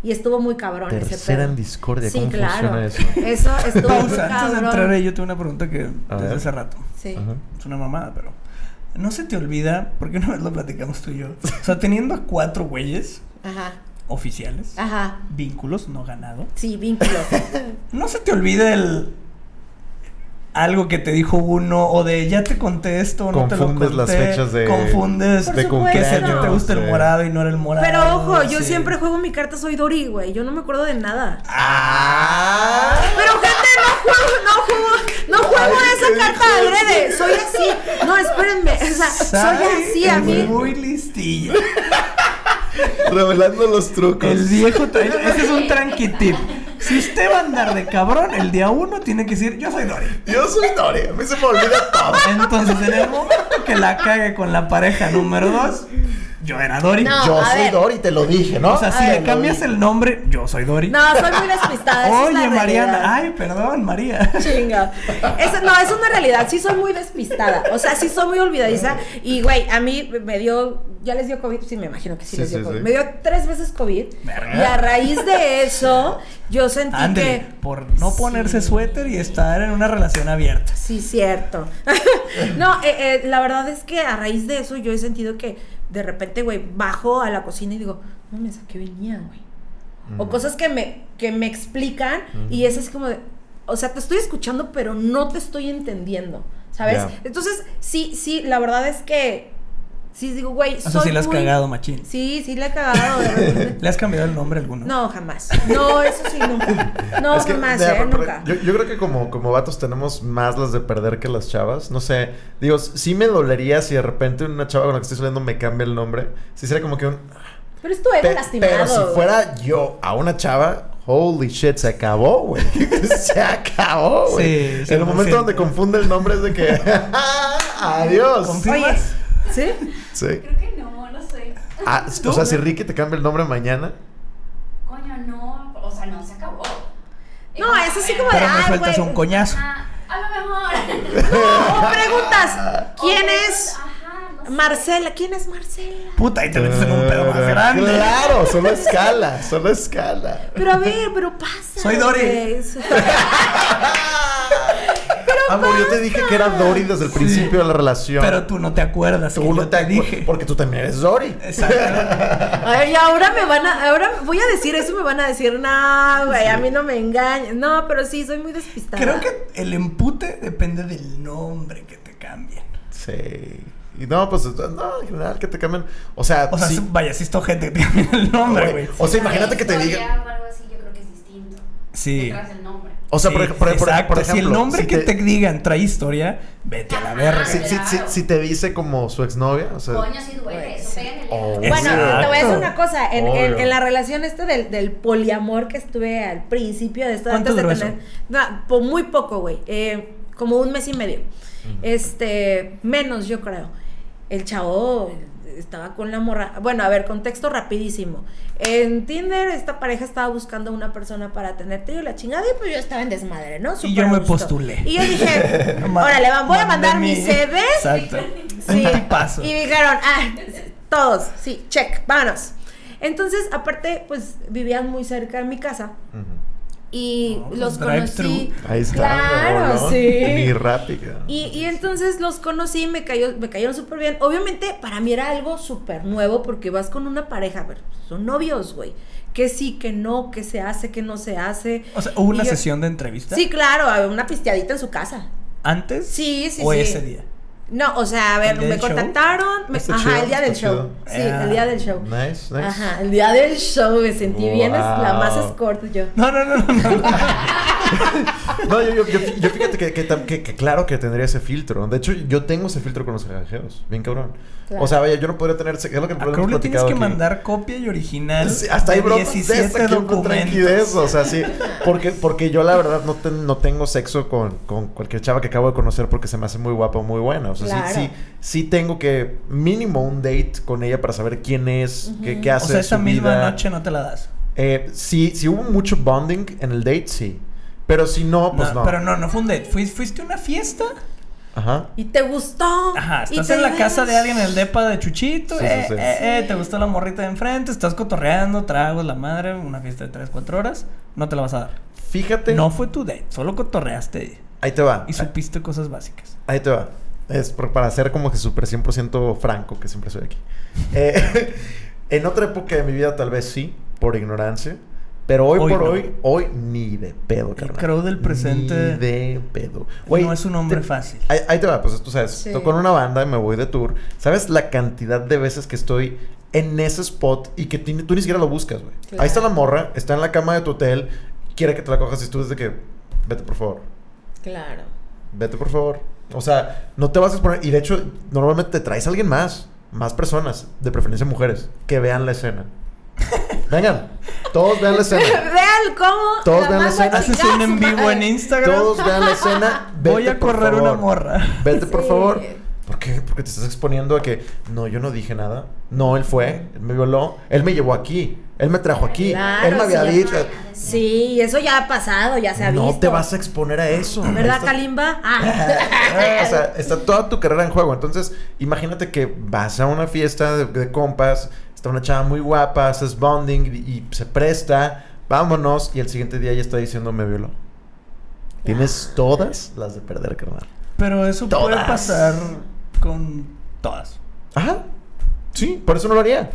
Y estuvo muy cabrón ese Tercera pedo. en discordia, Sí, ¿cómo claro. funciona eso? Eso estuvo muy Pausa, antes de cabrón. entrar ahí, yo tengo una pregunta que A desde ver. hace rato. Sí. Ajá. Es una mamada, pero. No se te olvida, porque una vez lo platicamos tú y yo. O sea, teniendo a cuatro güeyes Ajá. oficiales, Ajá. vínculos, no ganado. Sí, vínculos. No se te olvida el. Algo que te dijo uno, o de ya te conté esto, no te lo Confundes conté. las fechas de- Confundes que de a ti te gusta el morado y no era el morado. Pero ojo, yo siempre juego mi carta soy Dori, güey. Yo no me acuerdo de nada. ¡Ah! Pero gente, no juego, no juego, no juego Ay, esa ¿qué carta adrede. Soy así. No, espérenme. O sea, soy así a es mí. Muy listillo. Revelando los trucos. El viejo trae. Ese es un tranqui tip. Si usted va a andar de cabrón, el día uno tiene que decir, yo soy Dory. Yo soy Dori. A mí se me olvida todo. Entonces, en el momento que la cague con la pareja número dos, yo era Dory. No, yo soy ver. Dori, te lo dije, ¿no? O sea, si le cambias el nombre, yo soy Dory. No, soy muy despistada. Oye, realidad. Mariana. Ay, perdón, María. Chinga. Eso, no, es una realidad. Sí soy muy despistada. O sea, sí soy muy olvidadiza. Y, güey, a mí me dio... ¿Ya les dio COVID? Sí, me imagino que sí, Sí, les dio sí, COVID. sí. Me dio tres veces COVID. Verga. Y a raíz de eso, yo sentí que... por no ponerse Sí. suéter y estar en una relación abierta. Sí, cierto. no, eh, eh, la verdad es que a raíz de eso yo he sentido que de repente, güey, bajo a la cocina y digo, no me saqué venía, güey. O cosas que me, que me explican y es así como de, o sea, te estoy escuchando, pero no te estoy entendiendo, ¿sabes? Entonces, sí, sí, la verdad es que, sí, digo, güey, O sea, soy si le has muy- cagado, machín. Sí, sí le he cagado. de. ¿Le has cambiado el nombre a alguno? No, jamás. No, eso sí, nunca. No, Es que, jamás, ¿eh? pero- Nunca. Yo, yo creo que como, como vatos tenemos más las de perder que las chavas. No sé, digo, sí me dolería si de repente una chava con la que estoy saliendo me cambia el nombre. Sí sería como que un... Pero es tu ego Pe- lastimado. pero si fuera yo a una chava, holy shit, se acabó, güey. se acabó, güey. Sí, en el momento 100%. donde confunde el nombre es de que... Adiós. ¿Confirmas? ¿Sí? Sí. Creo que no, no sé. Ah, o sea, si Ricky te cambia el nombre mañana... Coño, no. O sea, no se acabó. No, Eh, es así a como de, Pero me sueltas güey. un coñazo. ajá, a lo mejor. O preguntas, ¿quién O es Ajá, no sé. Marcela? ¿Quién es Marcela? Puta, y te metes en un pedo más grande. Claro, solo escala, solo escala. Pero a ver, pero pasa. Soy Dori. güey. Amor, yo te dije que era Dory desde el principio de la relación. Pero tú no te acuerdas. tú que no yo te te dije. Porque tú también eres Dory. Exacto. Ay, y ahora me van a, ahora voy a decir eso, me van a decir, no, güey, a mí no me engañes. No, pero sí, soy muy despistada. Creo que el empute depende del nombre que te cambien. Sí. Y no, pues, no, en general que te cambien. O sea, O sea, sí. sí, vaya, si esto gente que te cambien el nombre, güey. O sea, imagínate que te digan. o algo así, yo creo que es distinto. Sí. Detrás del nombre. O sea, por, Sí, ej- por- por- exacto. por ejemplo. si el nombre si que te... digan trae historia, vete a la verga. Si, si- si- si te dice como su exnovia, o sea. Coño, sí duele. Eso pega en el Oh. Bueno, Exacto. te voy a decir una cosa. En, en- en la relación este del, del poliamor que estuve al principio de esto, ¿Cuánto antes de duró tener. eso? No, po- muy poco, güey. Eh, como un mes y medio. Este, menos, yo creo. El chavo estaba con la morra. Bueno, a ver, contexto rapidísimo. En Tinder, esta pareja estaba buscando una persona para tener trío y la chingada, y pues yo estaba en desmadre, ¿no? Y yo me gusto. postulé. Y yo dije, órale, voy a mandar mi CV. Exacto. Sí. Y dijeron, ah, todos, sí, check, vámonos. Entonces, aparte, pues vivían muy cerca de mi casa Ujú. Y No, los conocí. Ahí está. Claro, ¿no? sí. Ni rápida. Y, y entonces los conocí, me cayó, me cayeron súper bien. Obviamente, para mí era algo súper nuevo porque vas con una pareja, a ver, son novios, güey. Que sí, que no, que se hace, que no se hace. O sea, ¿hubo una Y yo- sesión de entrevista? Sí, claro, una pisteadita en su casa. ¿Antes? Sí, sí, ¿O sí. ese día? No, o sea, a ver, ¿El día me contactaron. me- Está ajá, chido, el día del está show. Sí, Ah. el día del show. Nice, nice. Ajá, el día del show me sentí bien, es la más escort yo. No, no, no, no. no. No, yo, yo, yo, yo fíjate que, que, tam- que- que claro que tendría ese filtro. De hecho, yo tengo ese filtro con los granjeros. Bien cabrón. Claro. O sea, vaya, yo no podría tener... Es lo que A le tienes que aquí. mandar copia y original. Sí, hasta hay de bromas de 17 esta que encuentran aquí de documentos. eso, o sea, sí. Porque, porque yo la verdad no, ten- no tengo sexo con, con cualquier chava que acabo de conocer porque se me hace muy guapa o muy buena. O sea, Claro. sí, sí, sí tengo que mínimo un date con ella para saber quién es, qué, qué O hace sea, de esa su misma vida. noche no te la das. Eh, sí, sí hubo mucho bonding en el date, sí. Pero si no, pues no. Pero no, no fue un date. Fuis- Fuiste a una fiesta. Ajá. Y te gustó. Ajá, estás en la casa de alguien en el depa de Chuchito. Sí, eh, sí. eh, eh, te gustó la morrita de enfrente. Estás cotorreando, tragos, la madre. Una fiesta de 3, 4 horas. No te la vas a dar. Fíjate. No fue tu date. Solo cotorreaste. Ahí te va. Y supiste cosas básicas. Ahí te va. Es por- para ser como que súper 100% franco, que siempre soy aquí. Eh, en otra época de mi vida tal vez sí, por ignorancia. Pero hoy, Hoy por no. hoy, hoy ni de pedo, carnal. Crow del presente Ni de pedo. No es un hombre te- fácil. Ahí, ahí te va, pues tú sabes, Sí. toco en una banda y me voy de tour. ¿Sabes la cantidad de veces que estoy en ese spot y que tú ni siquiera lo buscas, güey? Claro. Ahí está la morra, está en la cama de tu hotel, quiere que te la cojas y tú desde que, vete por favor. Claro. Vete, por favor. O sea, no te vas a exponer. Y de hecho, normalmente te traes a alguien más. Más personas, de preferencia mujeres, que vean la escena. Vengan, todos vean la escena. Vean cómo. Todos vean la a escena. Haces un a en vivo en Instagram. Todos vean la escena. Voy Vete, a por correr una morra. Vete, por Sí. favor. ¿Por qué? Porque te estás exponiendo a que no, yo no dije nada. No, él fue, él me violó, él me llevó aquí, él me trajo aquí, Claro, él me había sí. dicho. Sí, eso ya ha pasado, ya se ha No visto. te vas a exponer a eso. ¿Verdad, está- Kalimba? Ah. o sea, está toda tu carrera en juego. Entonces, imagínate que vas a una fiesta de, de compas, está una chava muy guapa, haces bonding y, y se presta, vámonos, y el siguiente día ya está diciendo me violó. Tienes todas las de perder, carnal. Pero eso puede pasar con todas. Ajá. Sí, por eso no lo haría.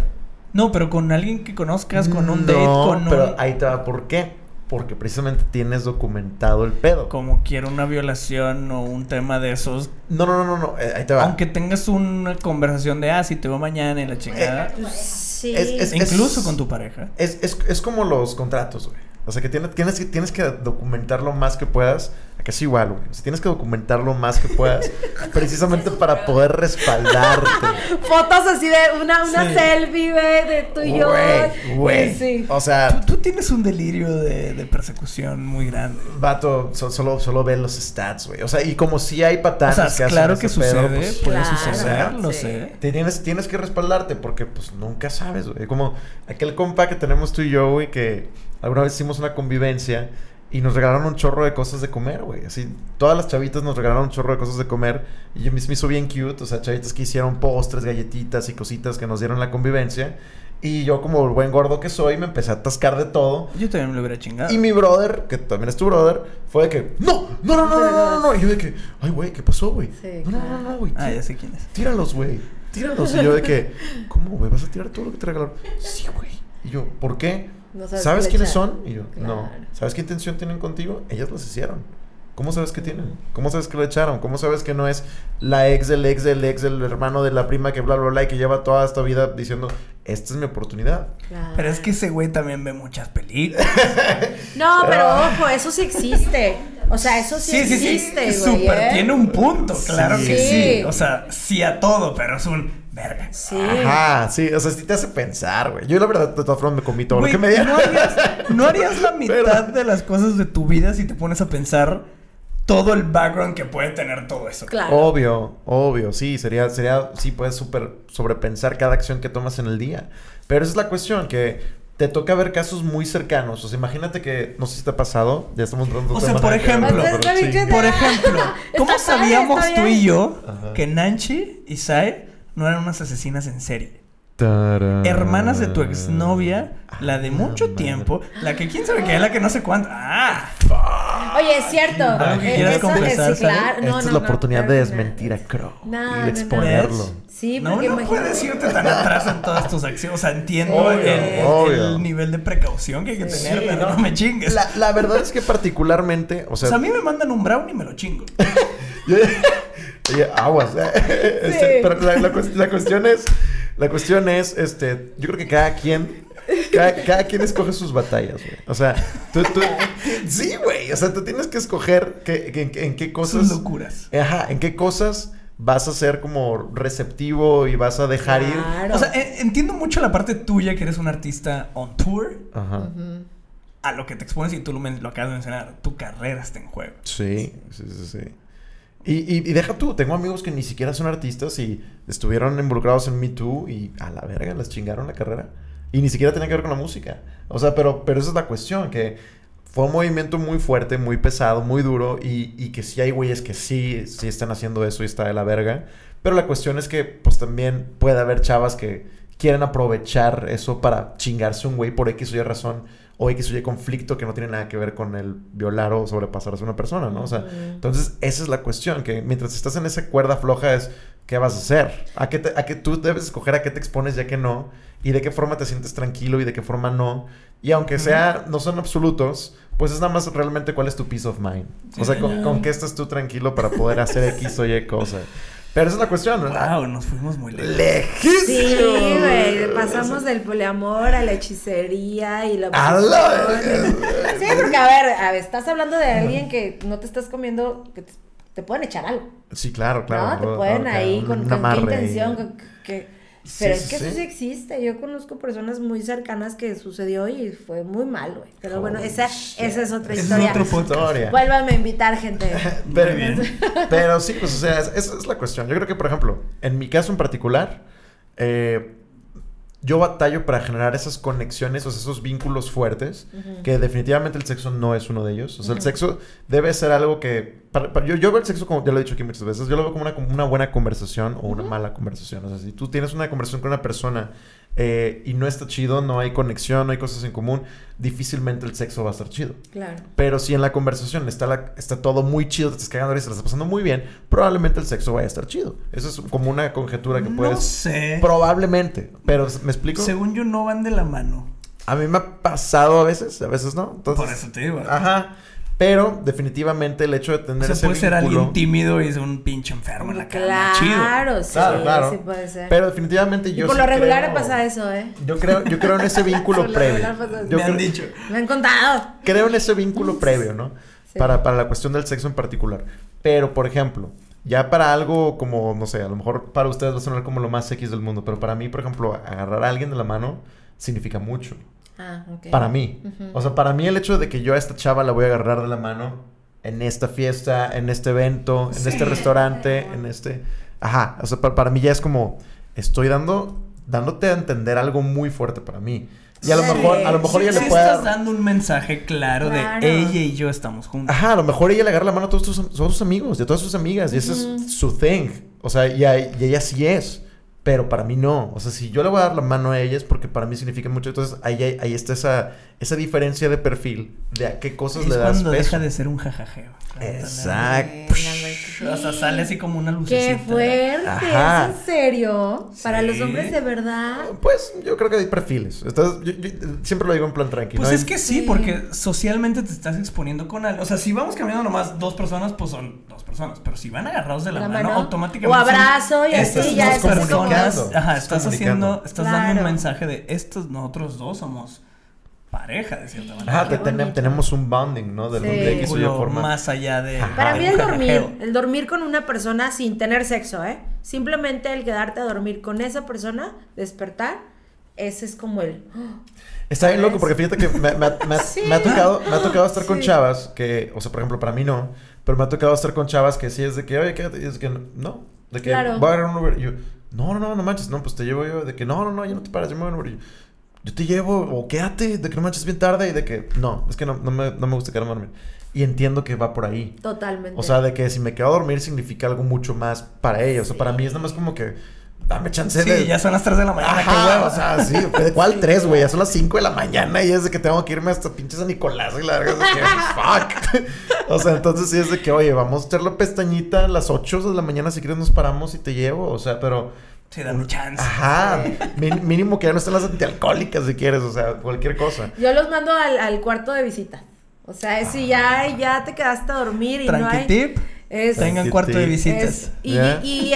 No, pero con alguien que conozcas, con un No, date, con pero un... ahí te va. ¿Por qué? Porque precisamente tienes documentado el pedo. Como quiera una violación o un tema de esos. No, no, no, no, no. eh, ahí te va. Aunque tengas una conversación de, ah, si te veo mañana y la chingada. Sí. Es- es- incluso con tu pareja. Es, es, es como los contratos, güey. O sea, que tienes, tienes, que- tienes que documentar lo más que puedas. Acá es igual, güey. O sea, tienes que documentar lo más que puedas. precisamente para poder respaldarte. Fotos así de una, una Sí. selfie, güey, de tú y yo. Güey, güey. Sí. O sea, Tú, tú tienes un delirio de, de persecución muy grande. vato, so- solo, solo ve los stats, güey. O sea, y como si hay O patanes sea, que hacen claro que pedo, sucede, pues, puede Claro, suceder, lo sí. sé. Te Tienes, tienes que respaldarte porque pues nunca sabes, güey. Como aquel compa que tenemos tú y yo, güey, que alguna vez hicimos una convivencia y nos regalaron un chorro de cosas de comer, güey. Así, todas las chavitas nos regalaron un chorro de cosas de comer. Y me, me hizo bien cute. O sea, chavitas que hicieron postres, galletitas y cositas que nos dieron la convivencia. Y yo, como el buen gordo que soy, me empecé a atascar de todo. Yo también me lo hubiera chingado. Y mi brother, que también es tu brother, fue de que, ¡No! ¡No, no, no, no, no! no, no! Y yo de que, ¡Ay, güey, qué pasó, güey! Sí, no, claro. no, no, no, güey. Ah, ya sé quién es. Tíralos, güey. Tíralos. Y yo de que, ¿cómo, güey? ¿Vas a tirar todo lo que te regalaron? Sí, güey. Y yo, ¿por qué? No ¿Sabes, quiénes echaron. son? Y yo, no. ¿Sabes qué intención tienen contigo? Ellas las hicieron. ¿Cómo sabes que tienen? ¿Cómo sabes que lo echaron? ¿Cómo sabes que no es la ex del ex del ex del hermano de la prima que bla, bla, bla y que lleva toda esta vida diciendo, esta es mi oportunidad? Claro. Pero es que ese güey también ve muchas películas. No, pero ojo, eso sí existe. O sea, eso sí, Sí, sí, sí. existe, güey. Súper, ¿eh? tiene un punto, claro Sí. que sí. Sí. O sea, sí a todo, pero es un verga. Sí. Ajá, sí, o sea, sí te hace pensar, güey. Yo la verdad, de todas formas, me comí todo Güey, lo que me dieron. ¿no, harías, no harías la mitad Pero- de las cosas de tu vida si te pones a pensar todo el background que puede tener todo eso. Claro. Obvio, obvio, sí, sería, sería, sí, puedes super, sobrepensar cada acción que tomas en el día. Pero esa es la cuestión, que te toca ver casos muy cercanos. O sea, imagínate que, no sé si te ha pasado, ya estamos entrando en O sea, por ejemplo- pero sí. que- Por ejemplo, ¿cómo sabíamos tú y yo Ajá. que Nanchi y Sae no eran unas asesinas en serie? Tarán. Hermanas de tu exnovia, la de Ah, mucho tiempo, la que quién sabe qué es, la que no sé cuánto. ¡Ah! Oye, es cierto. ¿Algo que Eh, quieras eso- confesar, sí, claro. Esta No, es no, la no, oportunidad de no. desmentir a Crow No, y no, de no. exponerlo. Sí, No, porque no imagínate- puedes irte tan atrás en todas tus acciones. O sea, entiendo Obvio, el, el- obvio. el nivel de precaución que hay que Sí, tener, pero no. no me chingues. La, la verdad es que particularmente, o o sea, sea, a mí me mandan un brownie y me lo chingo. Oye, aguas. Este, pero la, la cues- la cuestión es, la cuestión es, este, yo creo que cada quien Cada, cada quien escoge sus batallas, güey. O sea, tú, tú- sí, güey. O sea, tú tienes que escoger que- que- en, en qué cosas. Sus locuras. Ajá, en qué cosas vas a ser como receptivo y vas a dejar ir. O sea, eh, entiendo mucho la parte tuya que eres un artista on tour. Ajá. A lo que te expones y tú lo, lo acabas de mencionar. Tu carrera está en juego. Sí, sí, sí, sí. Y, y, deja tú, tengo amigos que ni siquiera son artistas y estuvieron involucrados en Me Too y a la verga les chingaron la carrera. Y ni siquiera tenía que ver con la música. O sea, pero, pero esa es la cuestión, que fue un movimiento muy fuerte, muy pesado, muy duro y, y que sí hay güeyes que sí, sí están haciendo eso y está de la verga. Pero la cuestión es que pues también puede haber chavas que quieren aprovechar eso para chingarse un güey por X o Y razón o X o Y conflicto que no tiene nada que ver con el violar o sobrepasarse a una persona, ¿no? O sea, entonces esa es la cuestión, que mientras estás en esa cuerda floja es, ¿qué vas a hacer? ¿A qué, te- a qué tú debes escoger a qué te expones ya que no? Y de qué forma te sientes tranquilo y de qué forma no. Y aunque sea, no son absolutos, pues es nada más realmente cuál es tu peace of mind. O sea, con, con qué estás tú tranquilo para poder hacer X o Y cosa. Pero esa es la cuestión, ¿verdad? Wow, nos fuimos muy lejos. Sí, güey. Pasamos del poliamor a la hechicería y la A la. Sí, porque a ver, a ver, estás hablando de alguien que no te estás comiendo, que te, te pueden echar algo. Sí, claro, claro. ¿no? Te pueden ahí con, con qué intención. con que- Pero sí, es que sí. eso sí existe. Yo conozco personas muy cercanas que sucedió y fue muy mal, güey. Pero bueno, esa, shit. esa es otra es historia. otro podcast. Historia. Vuélvanme a invitar, gente. Pero, bien. pero sí, pues, o sea, es- esa es la cuestión. Yo creo que, por ejemplo, en mi caso en particular, eh, yo batallo para generar esas conexiones, o sea, esos vínculos fuertes, que definitivamente el sexo no es uno de ellos. O sea, el sexo debe ser algo que... para- para- yo, yo veo el sexo como, ya lo he dicho aquí muchas veces, yo lo veo como una, como una buena conversación o una mala conversación. O sea, si tú tienes una conversación con una persona eh, y no está chido, no hay conexión, no hay cosas en común, difícilmente el sexo va a estar chido. Claro. Pero si en la conversación está, la- está todo muy chido, te estás cagando y se la estás pasando muy bien, probablemente el sexo vaya a estar chido. Eso es como una conjetura que No puedes... sé. Probablemente. Pero, ¿me explico? Según yo, no van de la mano. A mí me ha pasado a veces, a veces no. Entonces, Por eso te digo. Ajá. Pero definitivamente el hecho de tener O sea, ese puede ser vínculo- alguien tímido y es un pinche enfermo en la cama. Claro, Chido. sí, Claro, claro. sí puede ser. Pero definitivamente y yo por sí lo regular creo- pasa eso, ¿eh? Yo creo, yo creo en ese vínculo previo. Yo Me han creo- dicho. Me han contado. creo en ese vínculo previo, ¿no? Sí. Para, para la cuestión del sexo en particular. Pero, por ejemplo, ya para algo como, no sé, a lo mejor para ustedes va a sonar como lo más X del mundo, pero para mí, por ejemplo, agarrar a alguien de la mano significa mucho. Ah, ok. Para mí. Ujú. O sea, para mí el hecho de que yo a esta chava la voy a agarrar de la mano en esta fiesta, en este evento, en este restaurante, en este... Ajá, o sea, pa- para, mí ya es como, estoy dando, dándote a entender algo muy fuerte para mí. Y a lo Sí, mejor, a lo mejor Sí, ella sí le puede estás dar- dando un mensaje claro, Claro. de ella y yo estamos juntos. Ajá, a lo mejor ella le agarra la mano a todos sus amigos, a todas sus amigas, y ese Ujú. es su thing. O sea, y, a- y ella sí es, pero para mí no. O sea, si yo le voy a dar la mano a ella es porque para mí significa mucho. Entonces, ahí, ahí, ahí está esa, esa diferencia de perfil, de a qué cosas es le das cuando peso. deja de ser un jajajeo. Exacto. O sea, sale así como una Qué lucecita. fuerte, Ajá. ¿es en serio? Para Sí. los hombres de verdad. Pues yo creo que hay perfiles. Entonces, yo, yo siempre lo digo en plan tranquilo. Pues es que sí, Sí. porque socialmente te estás exponiendo con alguien. O sea, si vamos caminando nomás dos personas, pues son dos personas. Pero si van agarrados de la, La mano, mano. automáticamente. O abrazo y así, ya es como- personas. Comunicando, Ajá, estás comunicando. haciendo, estás dando un mensaje de estos, nosotros dos somos pareja, de cierta manera. Ajá, te- tenemos un bonding, ¿no? De, Sí. de X o Y Vínculo forma. más allá de. Ajá. Para mí el dormir, el dormir con una persona sin tener sexo, ¿eh? Simplemente el quedarte a dormir con esa persona, despertar, ese es como el... Está bien loco porque fíjate que me, me ha- me ha- Sí. me ha tocado, me ha tocado estar con chavas que, o sea, por ejemplo, para mí no, pero me ha tocado estar con chavas que sí es de que, oye, quédate, y es que no, de que Claro. voy a agarrar un Uber. Y yo, no, no, no, no manches, no, pues te llevo yo, de que no, no, no, ya no te paras, yo me voy a yo, yo te llevo, o quédate, de que no manches bien tarde, y de que, no, es que no, no, me, no me gusta quedarme a dormir. Y entiendo que va por ahí. Totalmente. O sea, de que si me quedo a dormir significa algo mucho más para ella. O sea, para mí es nada más como que, dame chance Sí, de... ya son las 3 de la mañana, qué huevo. o sea, sí, ¿de ¿cuál tres, güey? Ya son las 5 de la mañana y es de que tengo que irme hasta pinches a Nicolás y la verga es de que, fuck. O sea, entonces sí es de que, oye, vamos a echar la pestañita a las 8 de la mañana si quieres nos paramos y te llevo, o sea, pero... Sí, dame chance. Ajá, mínimo que ya no estén las antialcohólicas si quieres, o sea, cualquier cosa. Yo los mando al, al cuarto de visita. O sea, es si ya, ya te quedaste a dormir y no hay... tip. Es, Tengan cuarto de visitas. es- y, Ya. y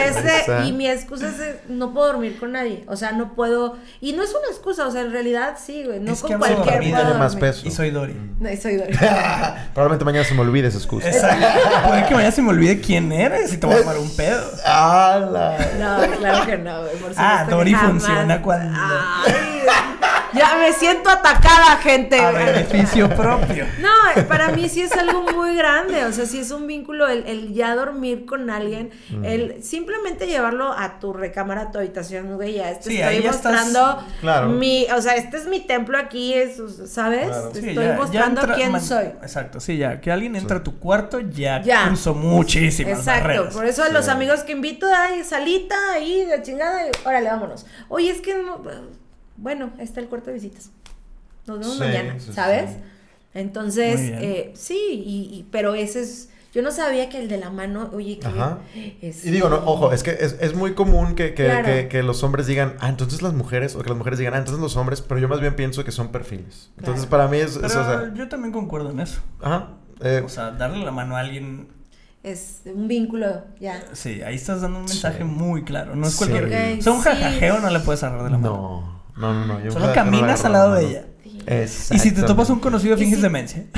y mi excusa es eh, no puedo dormir con nadie. O sea, no puedo. Y no es una excusa, o sea, en realidad sí, güey. No Es con que cualquier puedo más peso. Y soy Dori. No, y soy Dori. Probablemente mañana se me olvide esa excusa. Exacto. Puede que mañana se me olvide quién eres y te voy a tomar un pedo. ¡Hala! No, claro que no, güey. Por Ah, Dori funciona cuando- Ay, ya me siento atacada, gente. A beneficio propio. No, para mí sí es algo muy grande, o sea, sí es un vínculo el, el ya dormir con alguien, Mm. el simplemente llevarlo a tu recámara, a tu habitación, güey, ya te Sí, estoy estás- mostrando Claro. mi, o sea, este es mi templo aquí, es, ¿sabes? Claro. Te Sí, estoy ya- ya mostrando entra- quién man- soy. Exacto, sí, ya. Que alguien entra Sí. a tu cuarto ya, Ya. cruzó muchísimas Exacto, barreras. por eso a los amigos que invito, ay, salita ahí, de chingada, y órale, vámonos. Oye, es que, no- bueno, ahí está el cuarto de visitas. Nos vemos Sí, mañana, sí, ¿sabes? sí. Entonces, eh, sí, y, y- pero ese es, yo no sabía que el de la mano, oye, que Ajá. es- Y digo, no, ojo, es que es, es muy común que, que, Claro. que- que los hombres digan, ah, entonces las mujeres, o que las mujeres digan, ah, entonces los hombres, pero yo más bien pienso que son perfiles. Entonces, para mí es, es, Pero o sea, yo también concuerdo en eso. ajá, eh, O sea, darle la mano a alguien. es un vínculo, ya. Sí, ahí estás dando un mensaje Sí. muy claro. No es Sí. cualquier. O sea, un sí. jajajeo no le puedes agarrar de la mano. no, no, no, no. yo Solo no caminas al lado la de ella. Exactamente. Y si te topas un conocido, finges si- demencia.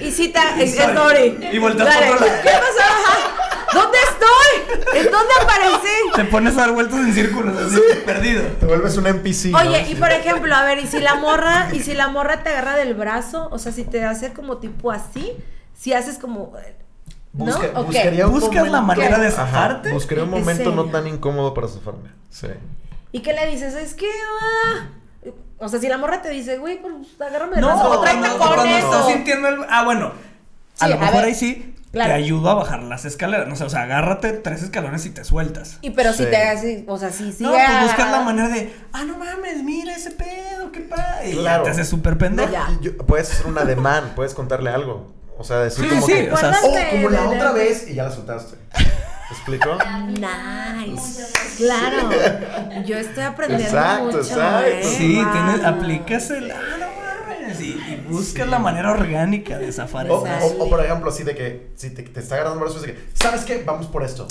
Y si te, es, Dori. Y volteas para otro lado. ¿Qué pasó? Ajá. ¿Dónde estoy? ¿En dónde aparecí? Te pones a dar vueltas en círculos, así, perdido. Te vuelves un NPC. ¿no? Oye, y Sí. por ejemplo, a ver, y si la morra, y si la morra te agarra del brazo, o sea, si te hace como tipo así, si haces como ¿no? Busca- ¿O qué? buscaría un ¿Buscas la manera de Ajá, zafarte? buscaría un ¿En momento no tan incómodo para zafarme. Sí. ¿Y qué le dices? Es que ah, o sea, si la morra te dice, "Güey, pues agárrame del No, brazo o cuando, tráete cuando con estás eso." sintiendo el... Ah, bueno. A Sí, lo a mejor ver, ahí sí claro. te ayudo a bajar las escaleras. No sé, o sea, agárrate tres escalones y te sueltas. Y pero si Sí. te hace, o sea, si sí no, pues buscas agarra- la manera de, ah, no mames, mira ese pedo, qué padre. Y Claro. ya te haces súper pendejo. Y puedes hacer un ademán, puedes contarle algo. O sea, decir Sí, como sí, que, o sea, "Oh, como la de- de- otra vez y ya la soltaste. ¿Me explico? Nice. Claro. Yo estoy aprendiendo Exacto, mucho. exacto. ¿eh? Sí, Wow. tienes, aplicas el, ah, no mames. Y, y buscas la manera orgánica de zafar O, o- o, por ejemplo, así de que si te, te está agarrando brazos, de que, ¿sabes qué? Vamos por esto.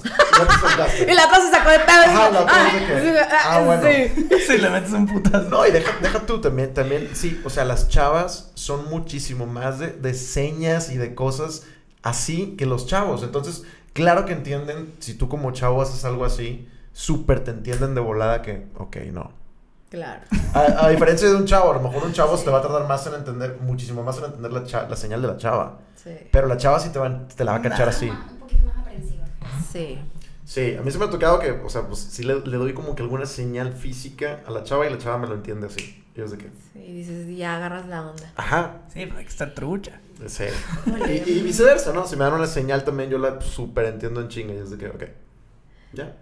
Y te la cosa se sacó de pedo. Ajá, la otra ah, vez de que, sí, ah, bueno. sí. Si le metes un putazo. No, y deja, deja tú también, también, sí, o sea, las chavas son muchísimo más de, de señas y de cosas así que los chavos. Entonces, claro que entienden, si tú como chavo haces algo así, súper te entienden de volada que, ok, no. Claro. A, a diferencia de un chavo, a lo mejor un chavo se te va a tardar más en entender, muchísimo más en entender la, cha- la señal de la chava. Sí. Pero la chava sí te, va, te la va a cachar así. Un poquito más aprensiva. Sí. Sí, a mí se me ha tocado que, o sea, pues sí le, le doy como que alguna señal física a la chava y la chava me lo entiende así. Y es de que, Sí, dices, ya agarras la onda. ajá, Sí, pero hay que estar trucha. Sí. Y, y viceversa, ¿no? Si me dan una señal también yo la súper entiendo en chinga y es de que, ok, ya.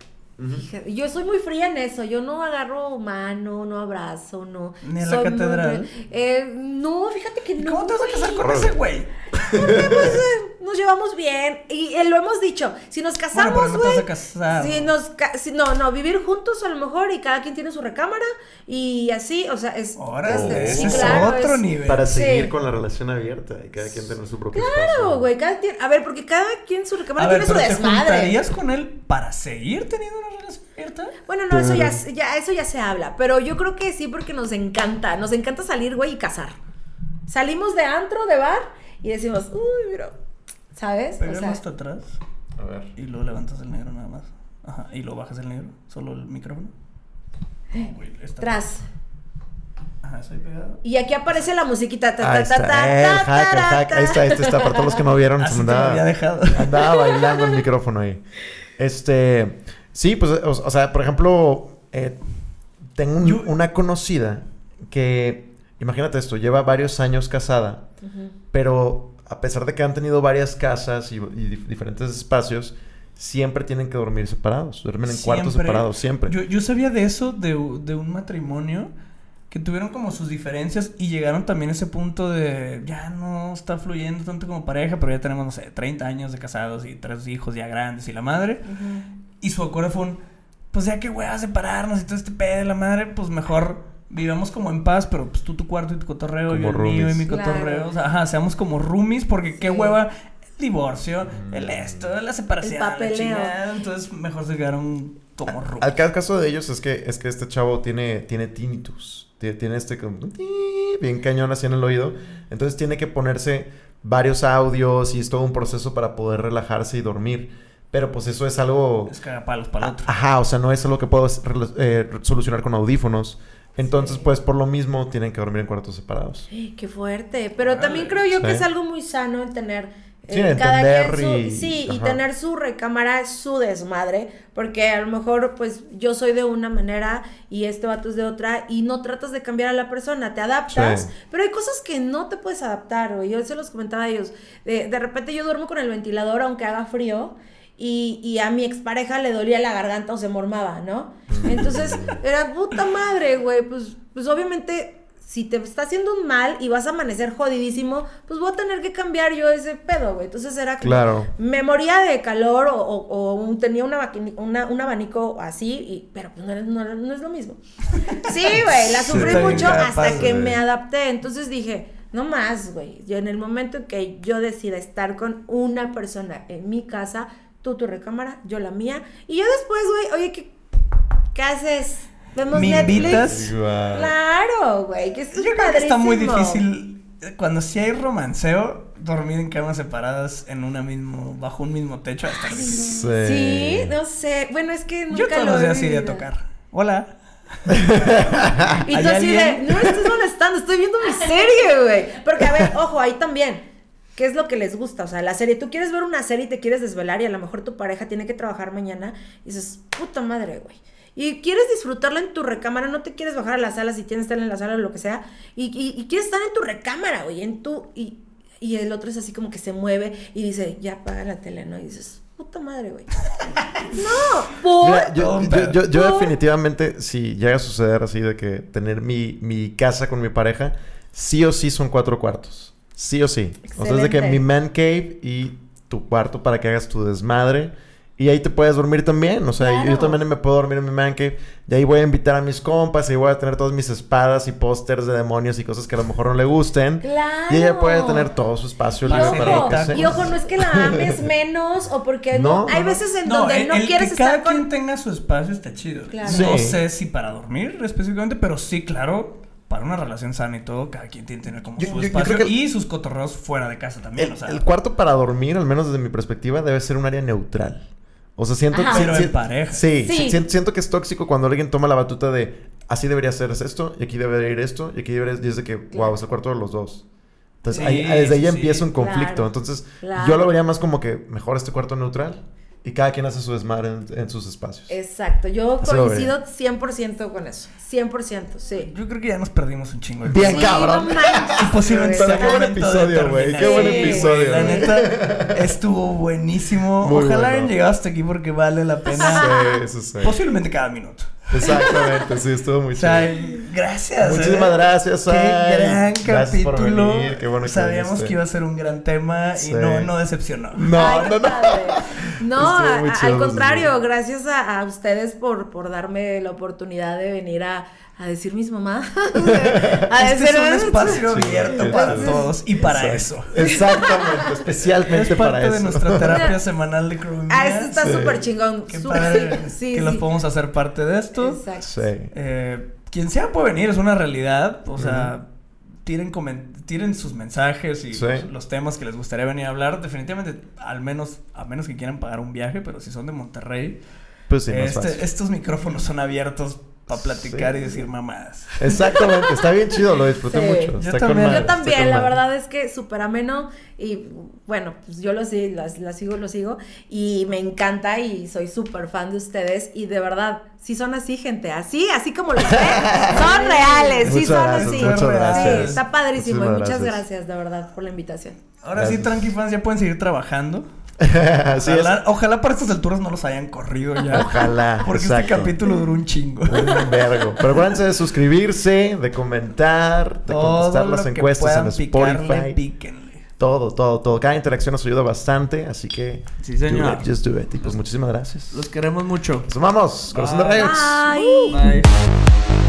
Fíjate, Yo soy muy fría en eso. Yo no agarro mano, no abrazo, no. Ni en la Soy catedral. Eh, no, fíjate que ¿Y no. cómo te vas a casar con ese güey? Pues, eh, nos llevamos bien. Y eh, lo hemos dicho. Si nos casamos, no te güey. casar. si nos ca- si- no, no, vivir juntos a lo mejor y cada quien tiene su recámara y así, o sea, es. Órale, es- ese sí, es claro, otro es- nivel. Para Sí. seguir con la relación abierta y cada quien tener su propio Claro, güey, cada quien, a ver, porque cada quien su A recámara ver, tiene pero su ¿te desmadre. juntarías con él para seguir teniendo una relación abierta? Bueno, no, eso ya, Pero- ya, eso ya se habla, pero yo creo que sí porque nos encanta, nos encanta salir, güey, y casar. Salimos de antro, de bar, y decimos, uy, mira, ¿sabes? O Pégalo sea, hasta atrás A ver. y luego levantas el negro nada más. Ajá, y lo bajas el negro, solo el micrófono. No, güey, está- tras. Ajá, estoy pegado. Y aquí aparece la musiquita. Ta, Ahí ta, está, ta, eh, el hack. Ahí está, este está. Para todos los que no vieron, Así se te lo andaba, había dejado. andaba bailando el micrófono ahí. Este, sí, pues, o, o sea, por ejemplo, eh, tengo un- Yo- una conocida que, imagínate esto, lleva varios años casada, pero a pesar de que han tenido varias casas y, y dif- diferentes espacios, siempre tienen que dormir separados, duermen en cuartos separados, siempre. Yo, yo sabía de eso, de, de un matrimonio que tuvieron como sus diferencias y llegaron también a ese punto de ya no está fluyendo tanto como pareja, pero ya tenemos, no sé, 30 años de casados y tres hijos ya grandes y la madre. Y su acuerdo fue un, pues ya que a separarnos y todo este pedo de la madre, pues mejor vivamos como en paz, pero pues tú tu cuarto y tu cotorreo, Como yo el mío y roomies. mi Claro. cotorreo. O sea, ajá, seamos como roomies porque qué hueva divorcio, el esto, la separación, El la chingada. Entonces mejor se quedaron como rucos. Al ca- caso de ellos es que, es que este chavo tiene, tiene tinnitus. Tie- Tiene este como... Bien cañón así en el oído. Entonces tiene que ponerse varios audios y es todo un proceso para poder relajarse y dormir. Pero pues eso es algo... Es cagapalos para el otro. Ajá, o sea, no es algo que puedo eh, solucionar con audífonos. Entonces, pues por lo mismo tienen que dormir en cuartos separados. Qué fuerte. Pero también creo yo que es algo muy sano el tener. eh, Sí, cada entender quien y- su, sí, y tener su recámara, su desmadre, porque a lo mejor, pues, yo soy de una manera y este vato es de otra, y no tratas de cambiar a la persona, te adaptas, Sí. pero hay cosas que no te puedes adaptar, güey. Yo se los comentaba a ellos. De, de repente yo duermo con el ventilador aunque haga frío. Y, y a mi expareja le dolía la garganta o se mormaba, ¿no? Entonces, era puta madre, güey. Pues, pues obviamente, si te está haciendo un mal y vas a amanecer jodidísimo, pues voy a tener que cambiar yo ese pedo, güey. Entonces era como, Claro. me moría de calor o, o- o un- tenía una un abanico así, y, pero pues no, es- no- no es lo mismo. Sí, güey, la sufrí mucho hasta que güey. me adapté. Entonces dije, no más, güey. Yo en el momento en que yo decida estar con una persona en mi casa, tú tu recámara, yo la mía, y yo después, güey, oye, ¿qué, qué haces? ¿Vemos ¿Me Netflix? invitas? Claro, güey, que es Yo creo que está muy difícil eh, cuando sí hay romanceo dormir en camas separadas en una mismo bajo un mismo techo. va a estar difícil. Sí, no sé. Bueno, es que nunca Yo todos lo los días iría a tocar. Hola. Y ¿Hay tú así de, no me estés molestando, estoy viendo mi serie, güey. Porque, a ver, ojo, ahí también. ¿Qué es lo que les gusta? O sea, la serie, tú quieres ver una serie y te quieres desvelar y a lo mejor tu pareja tiene que trabajar mañana y dices, puta madre, güey. Y quieres disfrutarla en tu recámara, no te quieres bajar a la sala si tienes que estar en la sala o lo que sea. Y, y- y quieres estar en tu recámara, güey, en tu... Y, y el otro es así como que se mueve y dice, ya apaga la tele, ¿no? Y dices, puta madre, güey. no, por... Mira, yo, yo- yo- yo Por- definitivamente, si llega a suceder así de que tener mi, mi casa con mi pareja, sí o sí son cuatro cuartos. Sí o sí. O sea, es de que Excelente. mi man cave y tu cuarto para que hagas tu desmadre. Y ahí te puedes dormir también. O sea, yo- yo Claro. también me puedo dormir en mi man cave. Y ahí voy a invitar a mis compas y voy a tener todas mis espadas y pósters de demonios y cosas que a lo mejor no le gusten. Claro. Y ella puede tener todo su espacio Y libre Libre para lo ojo, que sea. y ojo, no es que la ames menos o porque no. No, Hay no, no. veces en donde el- no el quieres que cada estar quien con. tenga su espacio está chido. Claro. No Sí. sé si para dormir específicamente, pero sí, claro, para una relación sana y todo, cada quien tiene que tener como Yo- su yo- espacio y sus cotorreos fuera de casa también. El, o sea, el cuarto para dormir, al menos desde mi perspectiva, debe ser un área neutral. O sea, siento Ajá. que... Pero si- en pareja. Sí, Sí. si- siento, siento que es tóxico cuando alguien toma la batuta de así debería ser esto, y aquí debería ir esto, y aquí debería... Y es de que, wow, es el cuarto de los dos. Entonces, Sí, ahí- desde ahí sí, empieza un conflicto. Claro. Entonces, Claro. yo lo vería más como que mejor este cuarto neutral y cada quien hace su desmadre en, en sus espacios. Exacto, yo Así coincido 100% con eso. 100%, sí. Yo creo que ya nos perdimos un chingo de Bien, Sí, cabrón. posiblemente qué buen episodio, güey, qué buen episodio. La neta, estuvo buenísimo. Muy Ojalá bueno. hayan llegado hasta aquí porque vale la pena. Sí, eso sí. Posiblemente cada minuto. Exactamente, sí, estuvo muy chido. gracias. Muchísimas ¿eh? gracias, Qué Ay. gran Gracias por capítulo. venir, qué bueno que Sabíamos viniste. que iba a ser un gran tema Sí. y no, no decepcionó. No, Ay, no, no. No, a- chido, al contrario, gracias a, a ustedes por, por darme la oportunidad de venir a, a decir mis mamás. a Este decir, es un espacio abierto sí, para todos y para Exacto. eso. Exactamente, especialmente Es para parte eso. de nuestra terapia semanal de crewmía. Ah, eso está Sí. súper chingón. Qué padre sí, que sí. los podemos hacer parte de esto. Exacto. Sí. Eh, quien sea puede venir, es una realidad. O sea, tiren, comen- tiren sus mensajes y Sí. los, los temas que les gustaría venir a hablar. Definitivamente, al menos, a menos que quieran pagar un viaje, pero si son de Monterrey, Pues sí, más este- fácil. estos micrófonos son abiertos para platicar Sí. y decir mamadas. Exactamente, está bien chido, lo disfruté Sí. mucho. Yo está con también. madre, Yo está también, con la verdad es que súper ameno y bueno, pues yo lo sigo, la, la sigo, lo sigo y me encanta y soy súper fan de ustedes y de verdad, sí son así, gente, así, así como los ven, son reales, sí Muchas son gracias, así. muchas Sí, gracias. está padrísimo y muchas gracias. gracias de verdad por la invitación. Ahora sí. Tranqui Fans ya pueden seguir trabajando. Así es. ojalá, para estas alturas no los hayan corrido ya. Ojalá, Porque exacto. este capítulo duró un chingo. Un vergo. Pero acuérdense de suscribirse, de comentar, de contestar las encuestas en picarle, Spotify. píquenle. Todo, todo, todo. Cada interacción nos ayuda bastante, así que... Sí, señor. Do it, just do it. Y pues muchísimas gracias. Los queremos mucho. Nos vamos. Corazón de. Rayos. Bye. Bye.